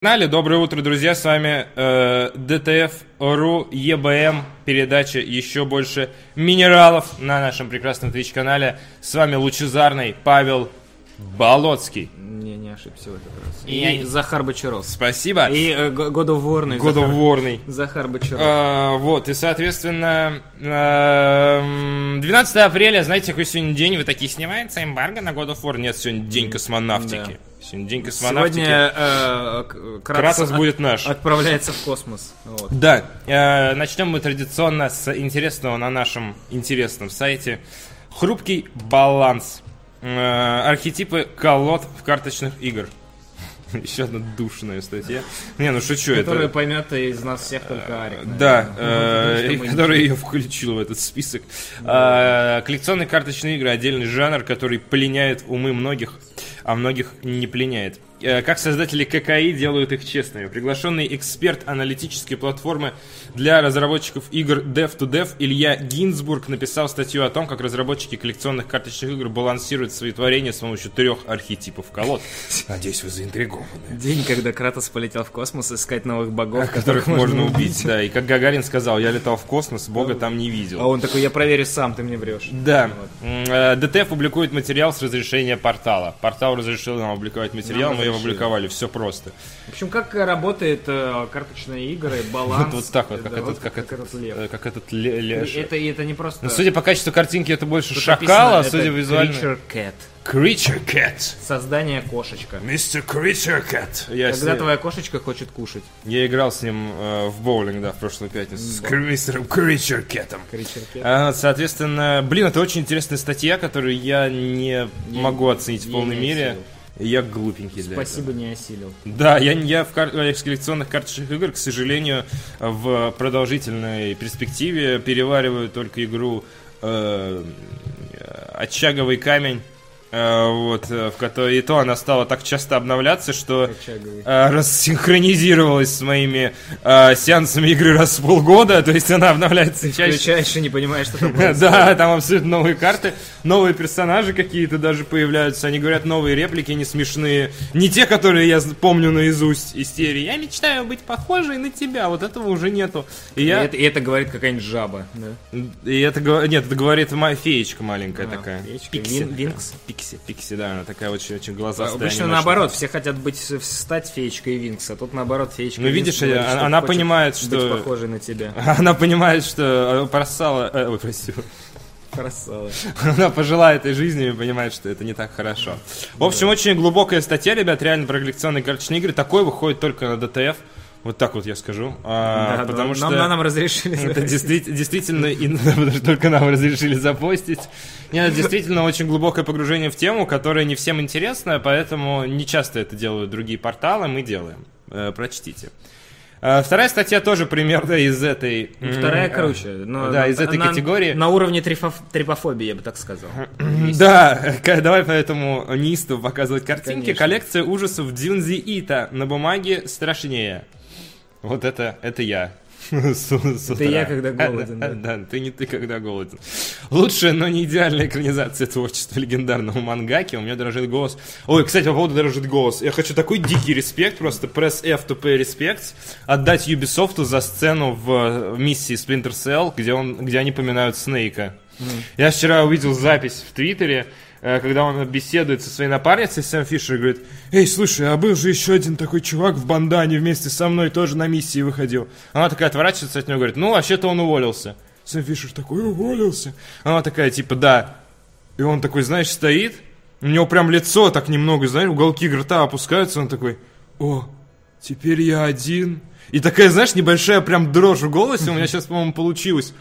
канале. Доброе утро, друзья. С вами э, ДТФ.ру, ЕБМ, передача «Еще больше минералов» на нашем прекрасном Twitch-канале. С вами лучезарный Павел Болоцкий. Не, не ошибся в этот раз. И- И, Захар Бочаров. Спасибо. И э, Г- God of War, ну и Захар, Годоворный. Захар Бочаров. А, вот, и, соответственно, эм, 12 апреля, знаете, какой сегодня день? Вы такие, снимается эмбарго на God of War? Нет, сегодня день космонавтики. Сегодня день космонавтики. Сегодня э, Кратос от- будет наш. Отправляется в космос. Вот. Да, э, начнем мы традиционно с интересного на нашем интересном сайте. Хрупкий баланс. Э, архетипы колод в карточных игр. Еще одна душная статья. Не, ну шучу, Который это... поймет из нас всех только Арик. наверное. Да, э, Потому и что мы- который ее включил в этот список. Э, Коллекционные карточные игры отдельный жанр, который пленяет умы многих, а многих не пленяет. Э, Как создатели ККИ делают их честными. Приглашенный эксперт аналитической платформы для разработчиков игр Dev2Dev Илья Гинзбург написал статью о том, как разработчики коллекционных карточных игр балансируют свои творения с помощью трех архетипов колод. Надеюсь, вы заинтригованы. День, когда Кратос полетел в космос искать новых богов, Которых можно убить, да. И как Гагарин сказал, я летал в космос, бога там не видел. А он такой, я проверю сам, ты мне врешь. Да. Э, ДТФ публикует материал с разрешения портала. Портал разрешил нам опубликовать материал, мы разрешили. опубликовали. Все просто. В общем, как работает э, карточные игры, баланс. Вот, так вот, как этот, как этот, лев. э, как этот ле- леша. Это, это не просто... Ну, судя по качеству картинки, это больше шакала, написано, судя визуально. Creature Cat. Creature Cat. Создание кошечка. Мистер Creature Cat. Я, Когда твоя кошечка хочет кушать. я играл с ним э, в боулинг, да, в прошлую пятницу. С мистером Creature Cat. А, Соответственно, блин, это очень интересная статья, которую я не могу оценить в я полной мере. осилил. Я глупенький для этого. Спасибо, не осилил. Да, я, я в кар- коллекционных карточных игр, к сожалению, в продолжительной перспективе перевариваю только игру э, «Очаговый камень», вот, э, в которой и то она стала так часто обновляться, что э, рассинхронизировалась с моими э, сеансами игры раз в полгода, то есть она обновляется чаще. Включаешь и не понимаешь, что там. Да, там абсолютно новые карты, новые персонажи какие-то даже появляются. Они говорят новые реплики, не смешные. Не те, которые я помню наизусть из серии. Я мечтаю быть похожей на тебя. Вот этого уже нету. И И я... это, и это говорит какая-нибудь жаба. Да? И это Нет, это говорит феечка маленькая А, такая. феечка. Вин- Винкс? Пикси, Пикси, да, она такая очень, очень глазастая. Обычно анимешная. наоборот, все хотят быть, стать феечкой Винкс, а тут наоборот феечка Ну, Винкс видишь, она- что она хочет понимает, быть что- похожей на тебя. Она понимает, что просала... э, Ой, прости. Красава. Она пожила этой жизнью и понимает, что это не так хорошо. В общем, очень глубокая статья, ребят, реально про коллекционные карточные игры. Такой выходит только на ДТФ. Вот так вот я скажу. А, Да, потому нам, что... нам, нам разрешили. Это действительно, действительно и- только нам разрешили запостить. Нет, действительно очень глубокое погружение в тему, которое не всем интересно, поэтому не часто это делают другие порталы, мы делаем. Э, Прочтите. Э, Вторая статья тоже примерно из этой... Вторая э, круче. но да, из этой на- категории. На уровне трифоф- трипофобии, я бы так сказал. Да, давай поэтому неистово показывать картинки. Конечно. Коллекция ужасов Дзюнзи Ита. На бумаге страшнее. Вот это, это я. С- с утра. я, когда голоден, да. Да, ты не ты, когда голоден. Лучшая, но не идеальная экранизация творчества легендарного мангаки. У меня дрожит голос. Ой, кстати, по поводу дрожит голос. Я хочу такой дикий респект, просто press F to pay respect, отдать Ubisoft за сцену в миссии Splinter Cell, где, он, где они поминают Снейка. Я вчера увидел запись в Твиттере, когда он беседует со своей напарницей Сэм Фишер говорит, «Эй, слушай, а был же еще один такой чувак в бандане вместе со мной, тоже на миссии выходил». Она такая отворачивается от него и говорит, «Ну, вообще-то он уволился». Сэм Фишер такой, «Уволился?» Она такая, типа, «Да». И он такой, знаешь, стоит, у него прям лицо так немного, знаешь, уголки рта опускаются, он такой, «О, теперь я один». И такая, знаешь, небольшая прям дрожь в голосе у меня сейчас, по-моему, получилось.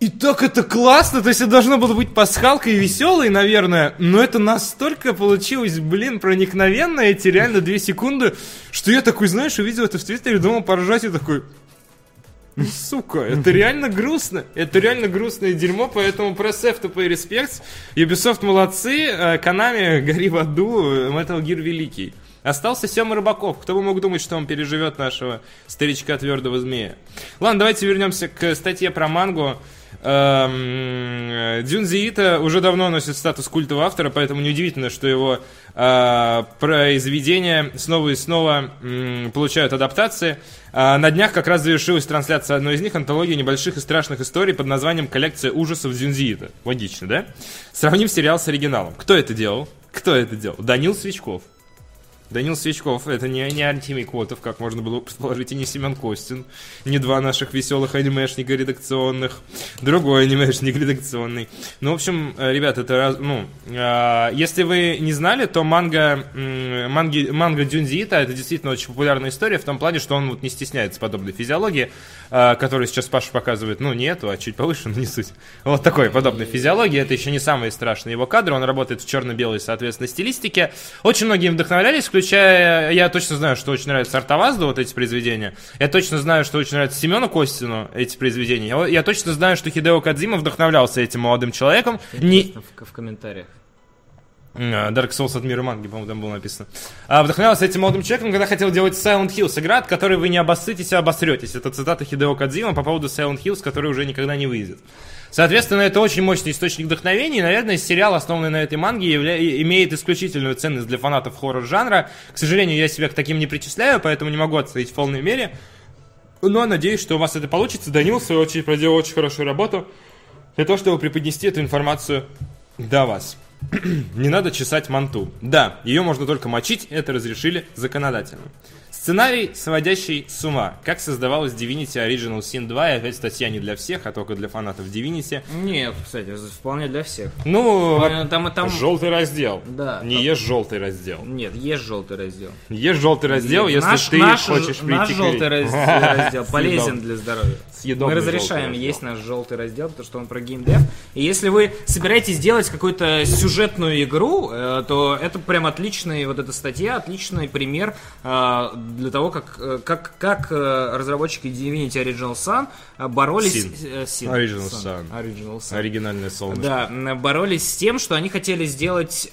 И так это классно, то есть это должно было быть пасхалкой и веселой, наверное, но это настолько получилось, блин, проникновенно, эти реально две секунды, что я такой, знаешь, увидел это в Твиттере, думал поржать и такой, «Ну, сука, это реально грустно, это реально грустное дерьмо, поэтому F to pay respects, Ubisoft молодцы, э, Konami, гори в аду, э, Metal Gear великий. Остался Сема Рыбаков. Кто бы мог думать, что он переживет нашего старичка твердого змея. Ладно, давайте вернемся к статье про мангу. Эм, Дзюнзи уже давно носит статус культового автора, поэтому неудивительно, что его э, произведения снова и снова получают адаптации. А на днях как раз завершилась трансляция одной из них, антологии небольших и страшных историй под названием «Коллекция ужасов Дзюнзи Ито». Логично, да? Сравним сериал с оригиналом. Кто это делал? Кто это делал? Данил Свечков. Данил Свечков, это не, не Артемий Котов, как можно было предположить, и не Семен Костин, не два наших веселых анимешника редакционных, другой анимешник редакционный. Ну, в общем, э, ребят, это, раз- ну, э, если вы не знали, то манга, м, манги, манга Дюнзиита, это действительно очень популярная история, в том плане, что он вот не стесняется подобной физиологии, э, которую сейчас Паша показывает, ну, не эту, а чуть повыше, но не суть. Вот такой подобной физиологии, это еще не самые страшные его кадры, он работает в черно-белой, соответственно, стилистике. Очень многие вдохновлялись, включая, я точно знаю, что очень нравится Артавазду, вот эти произведения. Я точно знаю, что очень нравится Семену Костину эти произведения. Я, я точно знаю, что Хидео Кадзима вдохновлялся этим молодым человеком. Не, В, в комментариях. а, Dark Souls от мира манги, по-моему, там было написано. А, вдохновлялся этим молодым человеком, когда хотел делать Silent Hills, игра, от которой вы не обоссытесь, а обосретесь. Это цитата Хидео Кадзима по поводу Silent Hills, который уже никогда не выйдет. Соответственно, это очень мощный источник вдохновения, и, наверное, сериал, основанный на этой манге, явля- имеет исключительную ценность для фанатов хоррор-жанра. К сожалению, я себя к таким не причисляю, поэтому не могу оценить в полной мере. Но надеюсь, что у вас это получится. Данил, в свою очередь, проделал очень хорошую работу для того, чтобы преподнести эту информацию до вас. Не надо чесать манту. Да, ее можно только мочить, это разрешили законодательно. Сценарий, сводящий с ума. Как создавалась Divinity Original Sin 2, и опять статья не для всех, а только для фанатов Divinity. Нет, кстати, вполне для всех. Ну, Э, Там и там... желтый раздел. Да. Не ешь желтый раздел. Нет, есть желтый раздел. Ешь желтый раздел, если наш, ты наш, хочешь прийти наш желтый раздел, полезен для здоровья. Съедобный Мы разрешаем раздел. есть наш желтый раздел, потому что он про геймдев. И если вы собираетесь делать какую-то сюжетную игру, э, то это прям отличный, вот эта статья, отличный пример э, для того, как, э, как, как разработчики Divinity Original Sun боролись... Sin. Sin. Original Sun. Original Sun. Оригинальное солнышко. Да, боролись с тем, что они хотели сделать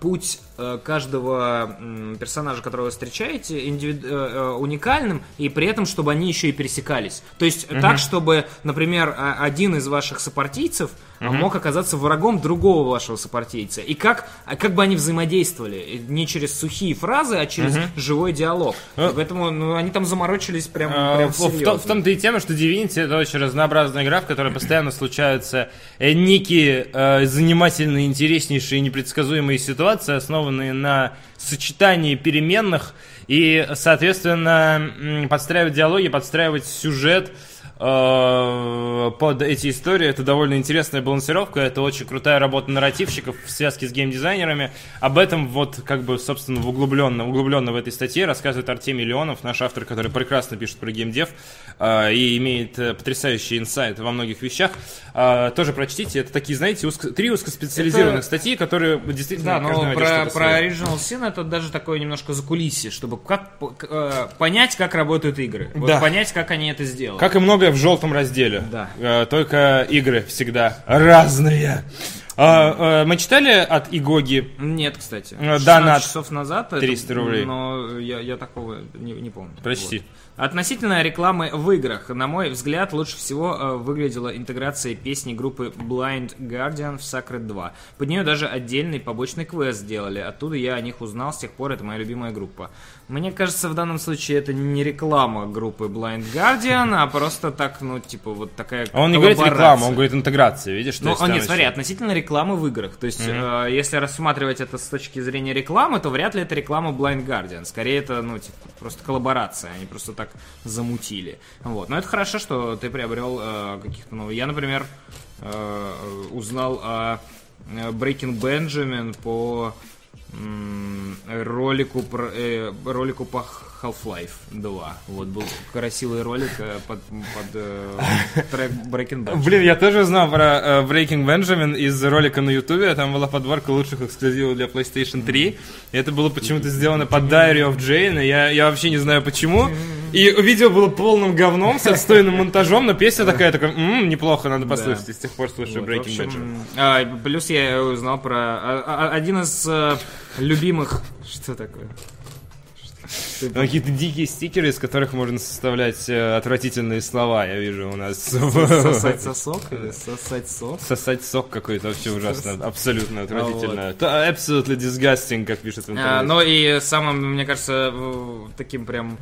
путь каждого м, персонажа, которого вы встречаете, индивид- э, э, уникальным, и при этом, чтобы они еще и пересекались. То есть так, чтобы, например, а- один из ваших сопартийцев э, мог оказаться врагом другого вашего сопартийца. И как, а как бы они взаимодействовали. Не через сухие фразы, а через живой диалог. И поэтому ну, они там заморочились прям, прям в, в серьезно. в том-то и тема, что Divinity это очень разнообразная игра, в которой постоянно случаются э, некие э, занимательные, интереснейшие, непредсказуемые ситуации, основанные на сочетании переменных и, соответственно, подстраивать диалоги, подстраивать сюжет под эти истории. Это довольно интересная балансировка, это очень крутая работа нарративщиков в связке с геймдизайнерами. Об этом вот как бы, собственно, углубленно, углубленно в этой статье рассказывает Артемий Леонов, наш автор, который прекрасно пишет про геймдев э, и имеет э, потрясающий инсайт во многих вещах. Э, тоже прочтите. Это такие, знаете, узко- три узкоспециализированных Это- статьи, которые действительно Да, но про, про. Original Sin это даже такое немножко закулисье, чтобы как, э, понять, как работают игры. Вот Да. понять, как они это сделали. Как и в желтом разделе. Да. Э, только игры всегда разные. А, э, мы читали от Игоги Нет, кстати. Э, 16 донат. часов назад. это- 300 рублей. Но я, я такого не, не помню. Прочти. Вот. Относительно рекламы в играх, на мой взгляд, лучше всего выглядела интеграция песни группы Blind Guardian в Sacred 2. Под нее даже отдельный побочный квест сделали. Оттуда я о них узнал, с тех пор это моя любимая группа. Мне кажется, в данном случае это не реклама группы Blind Guardian, а просто так, ну, типа, вот такая А он не говорит реклама, он говорит интеграция, видишь? Ну, нет, смотри, еще- относительно рекламы в играх. То есть, э, если рассматривать это с точки зрения рекламы, то вряд ли это реклама Blind Guardian. Скорее, это, ну, типа, просто коллаборация. Они просто так замутили. Вот. Но это хорошо, что ты приобрел э, каких-то новых. Я, например, э, узнал о Breaking Benjamin по ролику, про, э, ролику по Half-Life 2. Вот был красивый ролик э, под, под э, трек Breaking Benjamin. Блин, я тоже узнал про э, Breaking Benjamin из ролика на Ютубе. Там была подборка лучших эксклюзивов для PlayStation 3. И это было почему-то сделано под Diary of Jane. Я, я вообще не знаю почему. И видео было полным говном с отстойным монтажом, но песня такая, такая, «М, неплохо, надо послушать. И с тех пор слушаю Вот, Breaking общем, а, плюс я узнал про а, а, один из э, любимых. Что такое? Какие-то дикие стикеры, из которых можно составлять э, отвратительные слова, я вижу у нас. Сосать сосок или сосать сок? Сосать сок какой-то вообще ужасно, абсолютно отвратительно. Absolutely disgusting, как пишет в А, интернете. Ну и самым, мне кажется, таким прям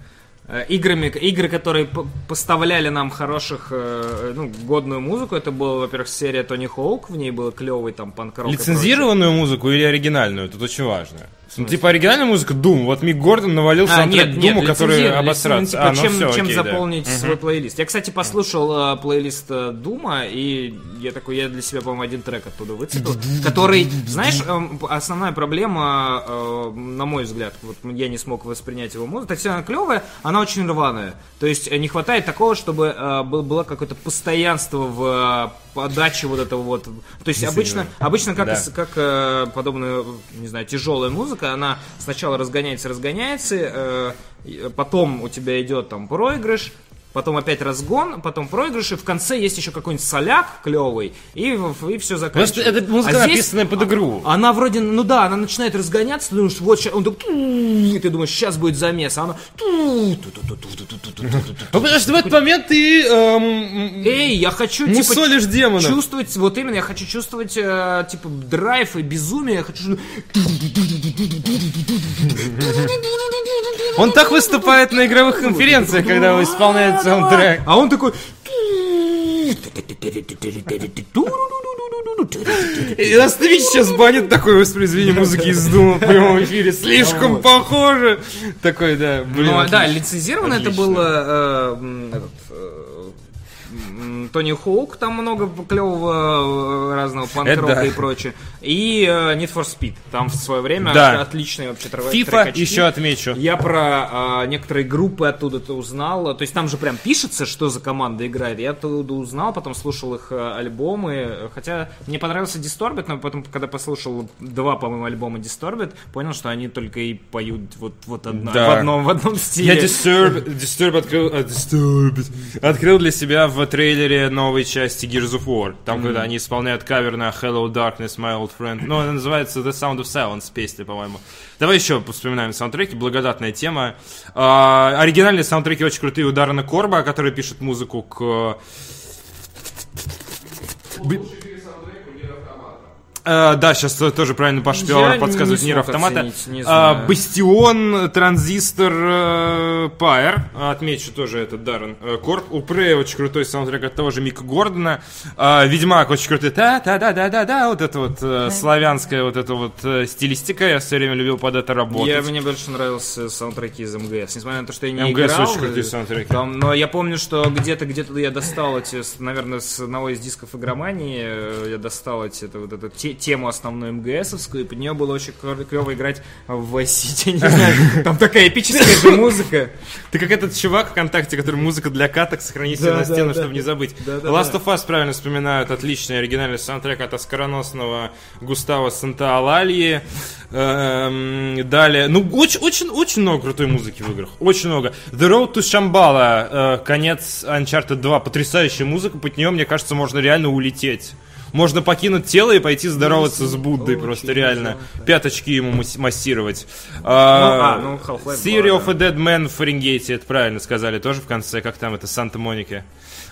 играми, игры, которые поставляли нам хороших, э, ну, годную музыку, это была, во-первых, серия Тони Хоук, в ней был клевый там панк-рок. и Лицензированную музыку или оригинальную? Тут очень важно. Ну, типа оригинальная музыка Doom. Вот Мик Гордон навалил А, саундтрек нет, нет, Думу, который лицензировали, обосраться. ну, типа, А, ну чем, всё, чем окей, да. заполнить свой плейлист. Я, кстати, послушал э, плейлист э, Дума, и я такой, я для себя, по-моему, один трек оттуда выцепил, который, знаешь, эм, основная проблема, э, на мой взгляд, вот я не смог воспринять его музыку, то есть она клевая, она очень рваная. То есть э, не хватает такого, чтобы э, был- было какое-то постоянство в подаче вот этого вот. То есть обычно, обычно как, Да. как э, подобная, не знаю, тяжелая музыка, она сначала разгоняется, разгоняется, э, потом у тебя идет там проигрыш, потом опять разгон, потом проигрыш, и в конце есть еще какой-нибудь соляк клевый, и, и все заканчивается. Это а музыка а написанная под игру. Она вроде, ну да, она начинает разгоняться, ты думаешь, вот сейчас, он так, и ты думаешь, сейчас будет замес, а она... Ну, потому что в этот момент ты... Эй, я хочу, типа... демона. Чувствовать, вот именно, я хочу чувствовать, типа, драйв и безумие, я хочу... Он так выступает на игровых конференциях, когда исполняет саундтрек. А он такой... И Twitch сейчас банит такое воспроизведение музыки из Дума в прямом эфире. Слишком похоже. Такой, да, блин. Ну, да, отлично. лицензировано это Отлично. было э, этот, Тони Хоук, там много клевого э, разного панк-рока да. и прочее. И э, Need for Speed, там в свое время Да. отличные вообще трек- FIFA еще отмечу. Я про э, некоторые группы оттуда-то узнал. То есть там же прям пишется, что за команда играет. Я оттуда узнал, потом слушал их э, альбомы. Хотя мне понравился Disturbed, но потом, когда послушал два, по-моему, альбома Disturbed, понял, что они только и поют вот, вот одна- Да. в, одном, в одном стиле. Я Disturb, Disturb открыл, Disturbed открыл для себя в трейлере новой части Gears of War. Там, когда они исполняют кавер на Hello Darkness, My Old Friend. Ну, она называется The Sound of Silence песня, по-моему. Давай еще вспоминаем саундтреки. Благодатная тема. А, оригинальные саундтреки очень крутые у Даррена Корба, который пишет музыку к... А, да, сейчас тоже правильно Паша не подсказывает Автомата. оценить, не А, знаю. Бастион, Транзистор, э, Пайер. Отмечу тоже этот Даррен э, Корп. У Прея очень крутой саундтрек от того же Мика Гордона. А, Ведьмак очень крутой. та та да да да да Вот это вот э, славянская вот эта вот э, стилистика. Я все время любил под это работать. Я, мне больше нравился саундтреки из МГС. Несмотря на то, что я не МГС играл. очень крутые э, саундтреки. Там, но я помню, что где-то где-то я достал эти, наверное, с одного из дисков игромании, э, я достал эти, это, вот эту те- тему основную МГСовскую, и под нее было очень клево играть в City, не знаю, там такая эпическая же музыка. Ты как этот чувак ВКонтакте, который музыка для каток, сохрани себе на стену, чтобы не забыть. Last of Us правильно вспоминают. Отличный оригинальный саундтрек от оскароносного Густава Санта-Алальи. Эм, Далее. Ну, очень, очень, очень много крутой музыки в играх. Очень много. The Road to Shambhala. э, Конец Uncharted 2. Потрясающая музыка. Под нее, мне кажется, можно реально улететь. Можно покинуть тело и пойти здороваться с Буддой, просто реально. Пяточки ему мас- массировать. А, а, ну, Theory 2, of a Dead Man в Фаренгейте, это правильно сказали тоже в конце, как там это, Санта-Моника.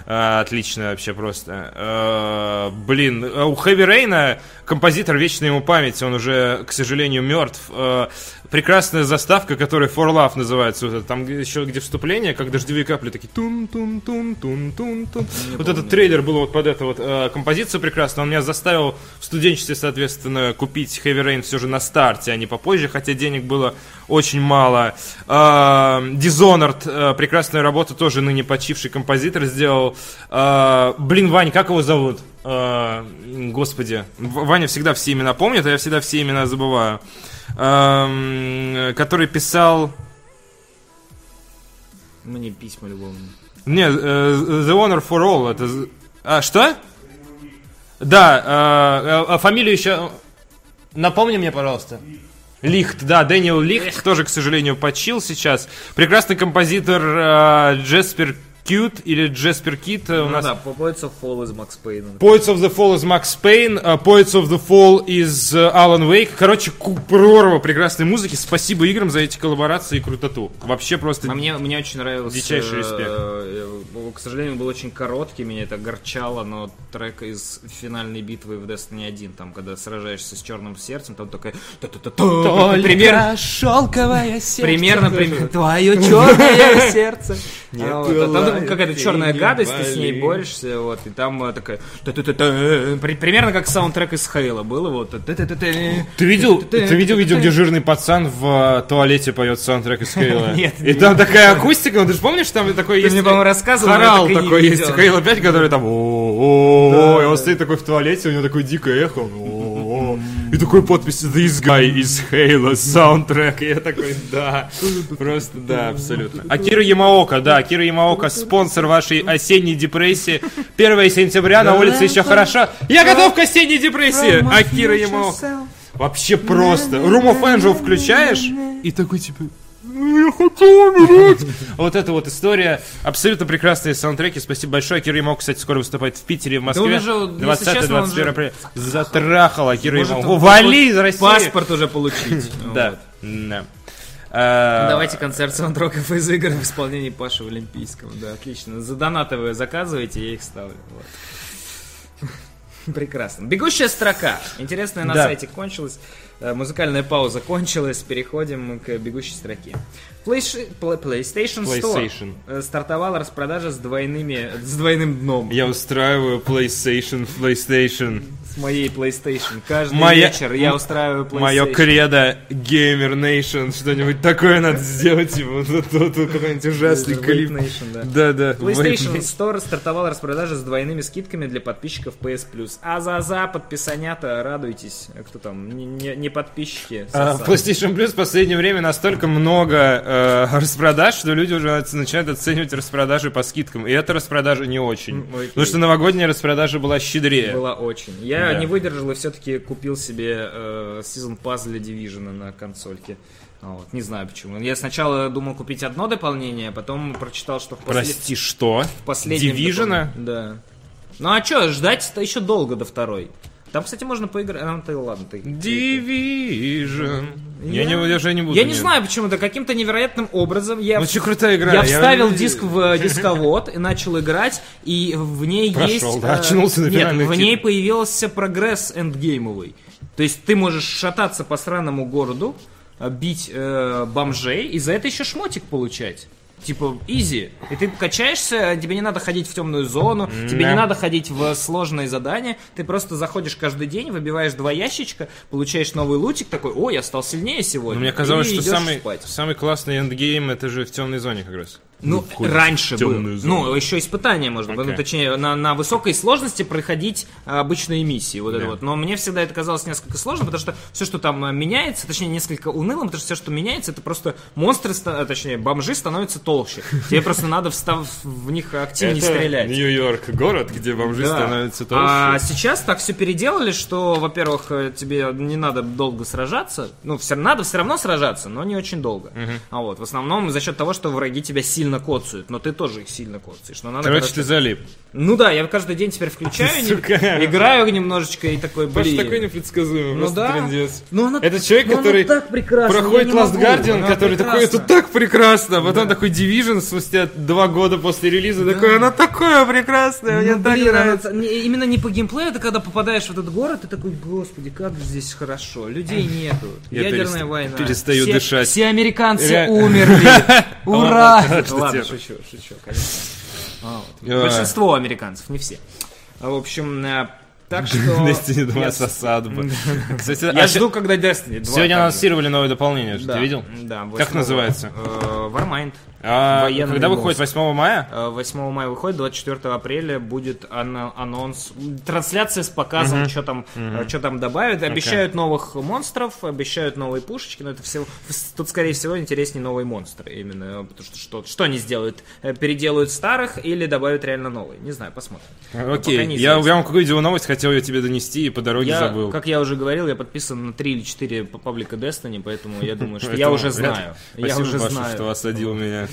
А, отлично вообще просто. А, блин, а у Хэви Рейна, композитор вечной ему памяти, он уже, к сожалению, мертв. А, прекрасная заставка, которая For Love называется. Вот это, там еще где вступление, как дождевые капли такие тун тун тун тун тун тун Вот этот трейлер был вот под эту вот а, композицию прекрасно. Он меня заставил в студенчестве, соответственно, купить Heavy Rain все же на старте, а не попозже, хотя денег было очень мало. А, Dishonored, а, прекрасная работа, тоже ныне почивший композитор сделал. А, блин, Вань, как его зовут? А, господи, Ваня всегда все имена помнит, а я всегда все имена забываю. Который писал... Мне письма любовные. Не, э, The Honor for All, это... А, что? Да, э, э, фамилию еще... Напомни мне, пожалуйста. Лихт, да, Дэниел Лихт тоже, к сожалению, почил сейчас. Прекрасный композитор э, Джеспер Cute или Джеспер Кит. У Ну нас да, Poets of Fall из Макс Пейна. Poets of the Fall из Макс Пейн, а Poets of the Fall из э, Alan Wake. Короче, прорва прекрасной музыки. Спасибо играм за эти коллаборации и крутоту. Вообще просто... А мне, мне очень нравился... Дичайший респект. э, э, К сожалению, был очень короткий, меня это горчало, но трек из финальной битвы в Destiny 1, там, когда сражаешься с черным сердцем, там такая... Примерно, шелковая примерно, примерно, твое черное сердце. А Там какая-то черная гадость, ты с ней борешься, вот, и там э, такая... Примерно как саундтрек из Хейла было, вот. Ты видел, ты видел видео, где жирный пацан в э, туалете поет саундтрек из Хейла? Нет, И там такая акустика, ну ты же помнишь, там такой есть... мне, по-моему, рассказывал, Хорал такой есть. Хейла 5, который там и он стоит такой в туалете, у него такое дикое эхо. И такой подпись This guy is Halo soundtrack. И я такой, да, просто да, абсолютно. Акира Ямаока, да, Акира Ямаока, спонсор вашей осенней депрессии. 1 сентября, на улице еще хорошо. Я готов к осенней депрессии. Акира Ямаока. Вообще просто. Room of Angel включаешь, и такой типа... «Ну, Я хочу умереть. Вот эта вот история. Абсолютно прекрасные саундтреки. Спасибо большое. Кира Ямаока, кстати, скоро выступает в Питере, в Москве. он 20-21 же- апреля. Затрахала Кира он Вали из России. Паспорт уже получить. Да. да. А, Давайте концерт саундтроков из игр в исполнении Паши в Олимпийском. Да, отлично. За донаты вы заказываете, я их ставлю. Вот. Прекрасно. Бегущая строка. Интересная на Да. сайте кончилась. Э, Музыкальная пауза кончилась. Переходим к бегущей строке. PlayStation Store PlayStation. э, стартовала распродажа с двойными, с двойным дном. Я устраиваю PlayStation, PlayStation. С моей PlayStation. Каждый Моя- вечер я устраиваю PlayStation. Мое кредо Gamer Nation. Что-нибудь такое надо сделать. Его тут, какой-нибудь ужасный клип. Nation, да. Да, да. PlayStation Store стартовал распродажа с двойными скидками для подписчиков PS Plus. А за за подписанята радуйтесь. Кто там? Не, не- не подписчики. А, PlayStation Plus в последнее время настолько много э, распродаж, что люди уже начинают оценивать распродажи по скидкам. И эта распродажа не очень. Окей. Потому что новогодняя распродажа была щедрее. Была очень. Я Да. не выдержал и все-таки купил себе э, Season Pass для Division на консольке. А Вот, не знаю почему. Я сначала думал купить одно дополнение, а потом прочитал, что в, после- Прости, что? в последнем... Division? Да. Ну а что, ждать-то еще долго до второй. Там, кстати, можно поиграть. А, ну, ты ладно, ты. Division. Я, не, я уже не буду. Я не нет. знаю почему-то, каким-то невероятным образом я Ну, что крутая игра. Я вставил не- диск в э, дисковод и начал играть, и в ней Прошел, есть... да, э, очнулся на Нет, в ней появился прогресс эндгеймовый. То есть ты можешь шататься по странному городу, э, бить э, бомжей, и за это еще шмотик получать. Типа, easy. И ты качаешься, тебе не надо ходить в темную зону, тебе Да. не надо ходить в сложные задания. Ты просто заходишь каждый день, выбиваешь два ящичка, получаешь новый лутик, такой, о, я стал сильнее сегодня. Но мне казалось, что самый, спать. самый классный endgame это же в темной зоне как раз. Ну, раньше было. зону. Ну, еще испытания можно было. Окей. Ну, точнее, на, на высокой сложности проходить а, обычные миссии. Вот это Да. вот. Но мне всегда это казалось несколько сложно, потому что все, что там а, меняется, точнее, несколько унылым, потому что все, что меняется, это просто монстры, а, точнее, бомжи становятся толще. Тебе просто надо встав в них активнее Это стрелять. Нью-Йорк, город, где бомжи становятся толще. А сейчас так все переделали, что, во-первых, э, тебе не надо долго сражаться. Ну, все, надо все равно сражаться, но не очень долго. А вот, в основном за счет того, что враги тебя сильно коцают, но ты тоже их сильно коцаешь. Но надо, Короче, короче, ты залип. Ну да, я каждый день теперь включаю, не- играю немножечко и такой, блин. такой непредсказуемый, Ну просто да. трындец. Ну, она- Это человек, ну, она который так прекрасна, проходит Last Guardian, она который такой, это прекрасна. так прекрасно, а потом такой Division спустя два года после релиза, такой, она такое прекрасное, мне Ну, так блин, нравится. она- именно не по геймплею, это когда попадаешь в этот город, ты такой, господи, как же здесь хорошо, людей нету, Я ядерная перест- война. перестаю все, дышать. Все американцы Ре- умерли, ура! Ладно, что Ладно, делать? шучу, шучу, конечно. А, вот. Ой. Большинство американцев, не все. А, В общем, э, так что... Destiny 2 я- с осадбой. Кстати, Я а жду, когда Destiny 2. Сегодня анонсировали новое дополнение, Да, ты видел? Да. Как называется? Э, Warmind. А когда мост. выходит 8 мая? Э, 8 мая выходит, 24 апреля будет ан- анонс, трансляция с показом, что там, э, что там добавят. Обещают новых монстров, обещают новые пушечки, но это все, тут, скорее всего, интереснее новые монстры именно, потому что что, что они сделают? Э, Переделают старых или добавят реально новые? Не знаю, посмотрим. пока Окей, я, неизвестно. я вам какую видел новость, хотел ее тебе донести и по дороге Я, забыл. как я уже говорил, я подписан на 3 или 4 п- паблика Destiny, поэтому я думаю, что я уже знаю. Я уже знаю. что осадил меня.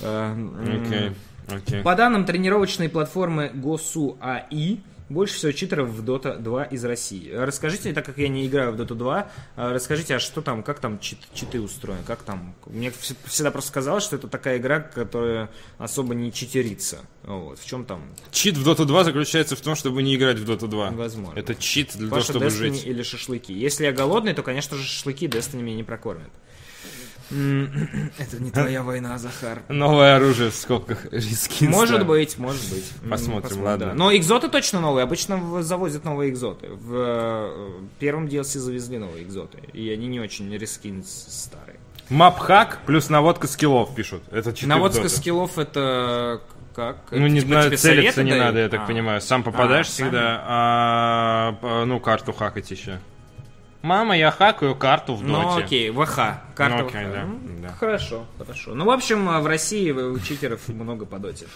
Э, м, Окей. Окей. По данным тренировочной платформы ГОСУ АИ, больше всего читеров в Dota 2 из России. Расскажите, так как я не играю в Dota 2, а, расскажите, а что там, как там чит- читы устроены, как там? Мне вс- всегда просто казалось, что это такая игра, которая особо не читерится. Вот, в чем там Чит в Dota 2 заключается в том, чтобы не играть в Dota 2. возможно? Это чит для того, Ваша чтобы Destiny жить. или шашлыки. Если я голодный, то, конечно же, шашлыки Destiny меня не прокормят. Это не твоя война, Захар. Новое оружие в скобках. Рискинс, Может быть, может быть. Посмотрим, ладно. да. Но экзоты точно новые. Обычно завозят новые экзоты. В э, первом DLC завезли новые экзоты. И они не очень reskin старые. Map hack плюс наводка скиллов пишут. Это Наводка Dota. скиллов это как? Ну, Это не типа знаю, тебе целиться не дают? надо, я так А. понимаю. Сам попадаешь А, сами? всегда, а, п- ну, карту хакать еще. Мама, я хакаю карту в Ну доте. окей, ВХ. Карта Ну, окей, ВХ. да, Ну, да. Хорошо, хорошо. Ну, в общем, в России читеров много по доте.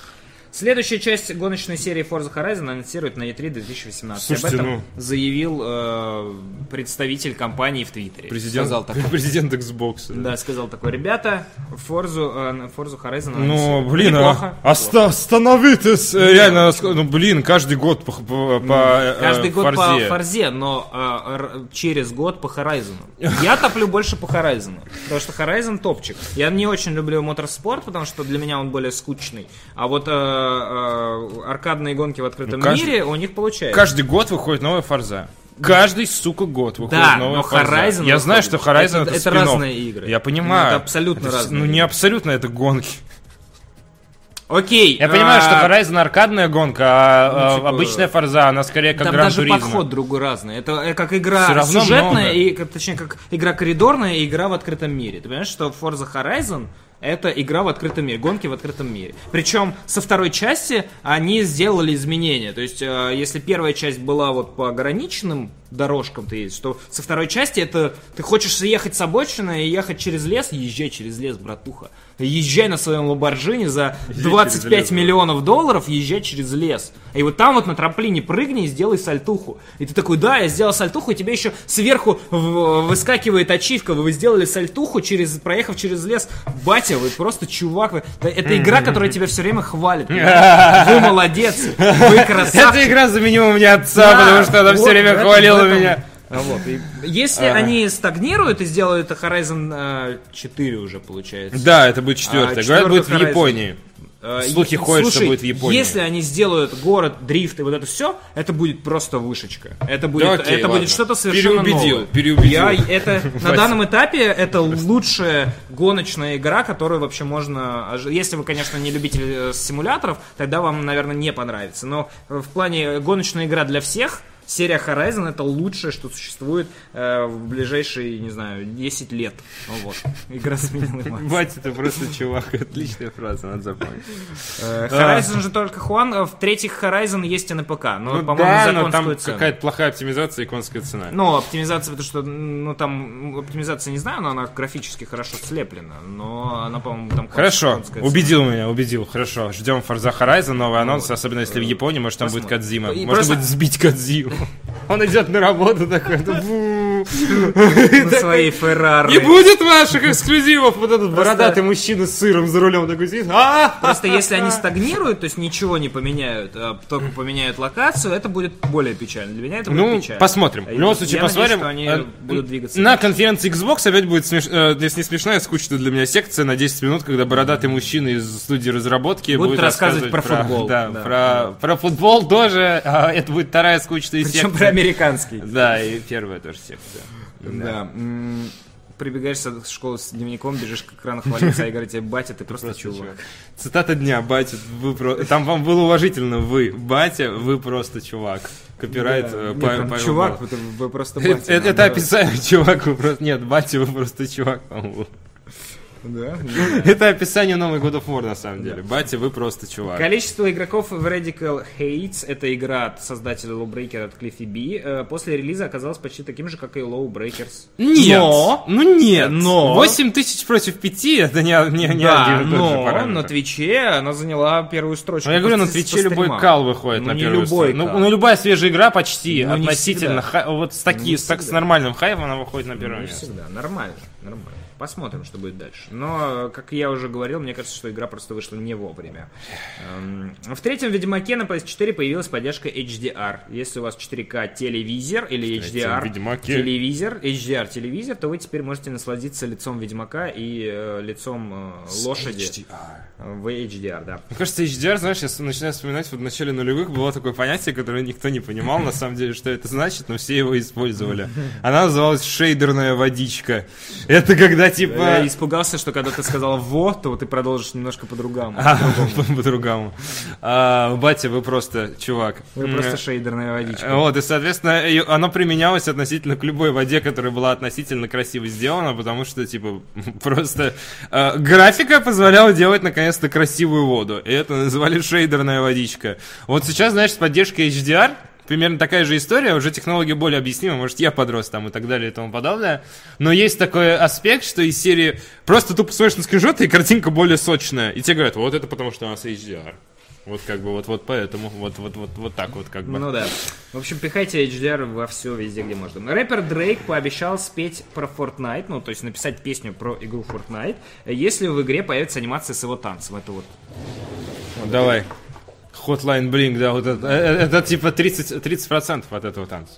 Следующая часть гоночной серии Forza Horizon анонсирует на E3 2018. Слушайте, Об этом ну. заявил э, представитель компании в Твиттере. Президент, Сказал такое. президент Xbox. Да, сказал такой, ребята, Forza, э, Forza Horizon Ну, анонсируют». блин, Неплохо. а, оста- остановитесь! э, Реально, ну, блин, каждый год по, по, по, э, Каждый год Форзе. по Форзе, но э, через год по Horizon. Я топлю больше по Horizon, потому что Horizon топчик. Я не очень люблю моторспорт, потому что для меня он более скучный. А вот э, э, аркадные гонки в открытом Ну, каждый- мире у них получается. Каждый год выходит новая Форза. Каждый, сука, год выходит Да, новая но. Horizon Я знаю, выходит. что Horizon это, Это- это спин-офф. разные игры. Я понимаю. Ну, это абсолютно Это разные Ну, не абсолютно, это гонки. Окей. Я понимаю, что а, Horizon аркадная гонка, а, Ну, а, типа, обычная Форза, она скорее как Там Гран даже подход другой разный. Это э, как игра сюжетная, много. и, точнее, как игра коридорная и игра в открытом мире. Ты понимаешь, что Forza Horizon это игра в открытом мире, гонки в открытом мире. Причем со второй части они сделали изменения. То есть, э, если первая часть была вот по ограниченным дорожкам ты едешь, то со второй части это ты хочешь съехать с обочины и ехать через лес, езжай через лес, братуха. Езжай на своем Ламборджини за Езжай 25 через лес, да. миллионов долларов, езжай через лес. И вот там вот на трамплине прыгни и сделай сальтуху. И ты такой, да, я сделал сальтуху, и тебе еще сверху выскакивает ачивка, вы сделали сальтуху, через, проехав через лес. Батя, вы просто чувак. вы- Это игра, которая тебя все время хвалит. Вы молодец, вы красавчик. Эта игра заменила мне отца, потому что она все время хвалила меня. А вот, и Если Ага. они стагнируют и сделают это Horizon э, 4 уже получается. Да, это будет четвертая. А, Говорят, будет в Horizon. Японии. Э, Слухи ходят, что слушай, будет в Японии. Если они сделают город, дрифт и вот это все, это будет просто вышечка. Это будет, Да окей, это ладно. будет что-то совершенно Переубедил, новое. переубедил. Я, это, на данном этапе это лучшая гоночная игра, которую вообще можно... Если вы, конечно, не любитель э, симуляторов, тогда вам, наверное, не понравится. Но э, в плане гоночная игра для всех, серия Horizon это лучшее, что существует э, в ближайшие, не знаю, 10 лет. Вот. Игра мать. Батя, ты просто чувак. Отличная фраза, надо запомнить. Э, Horizon же только Хуан, э, в третьих Horizon есть и на ПК, но, Ну по-моему, за конскую цену. какая-то плохая оптимизация и конская цена. Ну, оптимизация, потому что, ну, там, оптимизация не знаю, но она графически хорошо слеплена, но она, по-моему, там Хорошо, убедил меня, убедил. Хорошо, ждем Forza Horizon, новый анонс, особенно если в Японии, может там будет. Кадзима. Просто- будет сбить Кадзиму. Он идет на работу такой, ну. На своей Феррари. Не будет ваших эксклюзивов! Вот этот бородатый мужчина с сыром за рулем такой сидит. «А!» Просто если они стагнируют, то есть ничего не поменяют, а только поменяют локацию, это будет более печально. Для меня это будет Ну, печально. посмотрим. В любом случае, посмотрим. они Э, будут двигаться. На конференции Xbox опять будет, э, если не смешная, скучная для меня секция на 10 минут, когда бородатый мужчина из студии разработки Будет рассказывать про футбол. Да, про, футбол тоже. а это будет вторая скучная Причем секция. про американский. Да, и первая тоже секция. Да. Прибегаешь с школы с дневником, бежишь к экрану хвалиться, а говорит тебе, батя, ты просто, чувак. Цитата дня, батя, вы про... Там вам было уважительно, вы, батя, вы просто чувак. Копирайт Да. э, Нет, Павел- Павел чувак, это вы просто батя. Это наоборот. описание чувак, вы просто... Нет, батя, вы просто чувак, по-моему. Да? Это описание новой God of War, на самом деле. Батя, вы просто чувак. Количество игроков в Radical Hates, это игра от создателя Lawbreaker от Cliffy B, э, после релиза оказалась почти таким же, как и Lawbreakers. Нет! Но- Ну нет! но- 8 тысяч против 5, это не, не, не да, один и тот же но на Твиче она заняла первую строчку. Ну, я говорю, на Твиче любой кал выходит Ну, на не первую любой сторону. кал. Ну, ну, любая свежая игра почти Ну, относительно, вот с, таки, с, нормальным хайпом она выходит на первое Не место. всегда, нормально, нормально. Посмотрим, что будет дальше. Но, как я уже говорил, мне кажется, что игра просто вышла не вовремя. Эм, В третьем Ведьмаке на PS4 появилась поддержка HDR. Если у вас 4К телевизор или HDR телевизор, HDR телевизор, то вы теперь можете насладиться лицом Ведьмака и э, лицом э, лошади в HDR, да. Мне кажется, HDR, знаешь, я начинаю вспоминать, вот в начале нулевых было такое понятие, которое никто не понимал, на самом деле, что это значит, но все его использовали. Она называлась шейдерная водичка. Это когда, Я типа... испугался, что когда ты сказал «во», то ты продолжишь немножко по-другому. А, по- по-другому. А, Батя, вы просто чувак. Вы просто шейдерная водичка. Вот, и, соответственно, оно применялось относительно к любой воде, которая была относительно красиво сделана, потому что, типа, просто э, графика позволяла делать, наконец-то, красивую воду. И это называли шейдерная водичка. Вот сейчас, знаешь, с поддержкой HDR, примерно такая же история, уже технология более объяснима, может, я подрос там и так далее и тому подобное. Но есть такой аспект, что из серии просто тупо смотришь на скриншоты, и картинка более сочная. И тебе говорят, вот это потому, что у нас HDR. Вот как бы вот, вот поэтому, вот, вот, вот, вот так вот как бы. Ну да. В общем, пихайте HDR во все везде, где можно. Рэпер Дрейк пообещал спеть про Fortnite, ну, то есть написать песню про игру Fortnite, если в игре появится анимация с его танцем. Это вот. Давай. Hotline Blink, да, вот это, э, это, типа 30%, 30% от этого танца.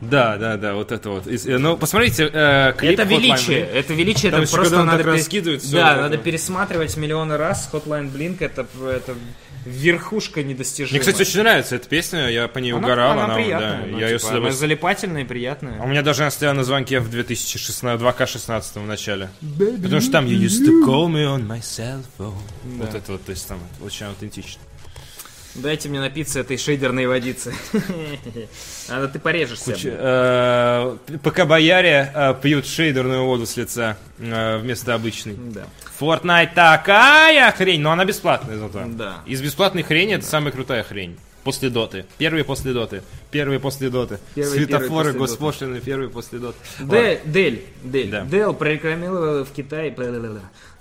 Да, да, да, вот это вот. Э, Ну, посмотрите, э, клип это Hotline величие, Blink. это величие, Там это просто когда он надо... раскидывает всё да, вот это. надо пересматривать миллионы раз. Hotline Blink это, это верхушка недостижимая. Мне, кстати, очень нравится эта песня, я по ней Она- угорал. она она, приятная, да, ну, я ее типа, с она удовольствием- залипательная и А приятная. у меня даже она стояла на звонке в 2016, 2К16 в начале. Потому что там you used to call me on my cell phone. Вот это вот, то есть там очень аутентично. Дайте мне напиться этой шейдерной водицы. А ты порежешься. Э, Пока бояре э, пьют шейдерную воду с лица э, вместо обычной. Да. Fortnite такая хрень, но она бесплатная зато. Да. Из бесплатной хрени это самая крутая хрень. После доты. Первые после доты. Первые после доты. Первые- Светофоры, после госпошлины, первые после доты. Дель, Дель, Дель, Да. Dell прорекламировала в Китае...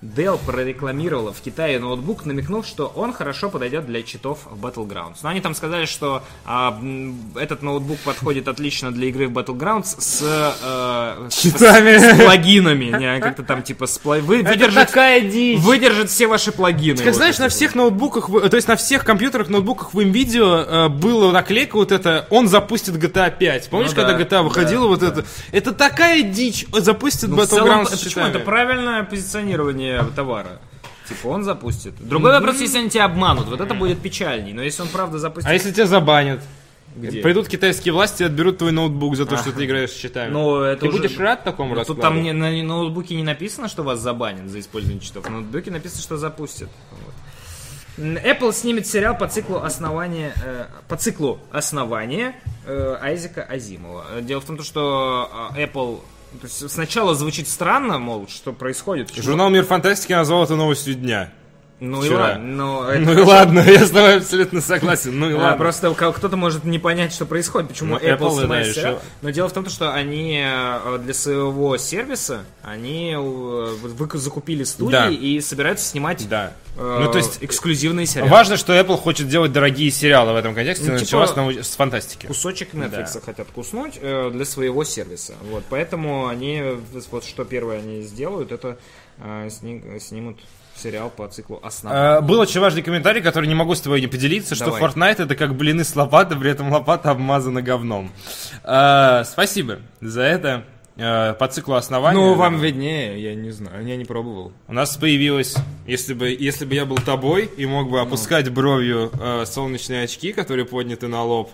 Dell прорекламировала в Китае ноутбук, намекнув, что он хорошо подойдет для читов в Battlegrounds. Но они там сказали, что а, этот ноутбук подходит отлично для игры в Battlegrounds с, э, с- Читами. с плагинами. Не, как-то там типа с пла- вы- выдержит, такая дичь. выдержит все ваши плагины. Как Вот знаешь, на всех ноутбуках, то есть на всех компьютерах, ноутбуках в NVIDIA э, была наклейка вот это «Он запустит GTA 5». Помнишь, Ну когда да, GTA выходила да, вот да. это? Это такая дичь. Запустит Ну, целом, Battlegrounds с почему? Это правильное позиционирование товара. Типа он запустит. Другой вопрос, если они тебя обманут. Вот это будет печальней. Но если он правда запустит... А если тебя забанят? Где? Придут китайские власти и отберут твой ноутбук за то, что ты играешь с читами. Ну, это Ты уже- будешь рад такому Ну, Тут раскладу? там не- на ноутбуке не написано, что вас забанят за использование читов. На ноутбуке написано, что запустят. Вот. Apple снимет сериал по циклу основания, э, по циклу основания э, Айзека Азимова. Дело в том, что э, Apple то есть сначала звучит странно, мол, что происходит. Журнал «Мир фантастики» назвал это новостью дня. Ну и ладно, но это Ну и ладно, я с тобой абсолютно согласен. Ну и А, ладно. Просто кто-то может не понять, что происходит, почему Ну, Apple, Apple, снимает сериал. Но дело в том, что они э, для своего сервиса они э, закупили студии Да. и собираются снимать Да. э, Ну, то есть, эксклюзивные сериалы. Важно, что Apple хочет делать дорогие сериалы в этом контексте. Ну, Началось типа- нау- с фантастики. Кусочек Netflix Да. хотят куснуть э, для своего сервиса. Вот, поэтому они, вот что первое они сделают, это э, сни- снимут сериал по циклу основания. Э, Был очень важный комментарий, который не могу с тобой не поделиться, что Давай. Fortnite это как блины с лопаты, при этом лопата обмазана говном. Э, Спасибо за это. Э, По циклу основания. Ну, вам виднее, я не знаю, я не пробовал. У нас появилось, если бы, если бы я был тобой и мог бы опускать бровью э, солнечные очки, которые подняты на лоб,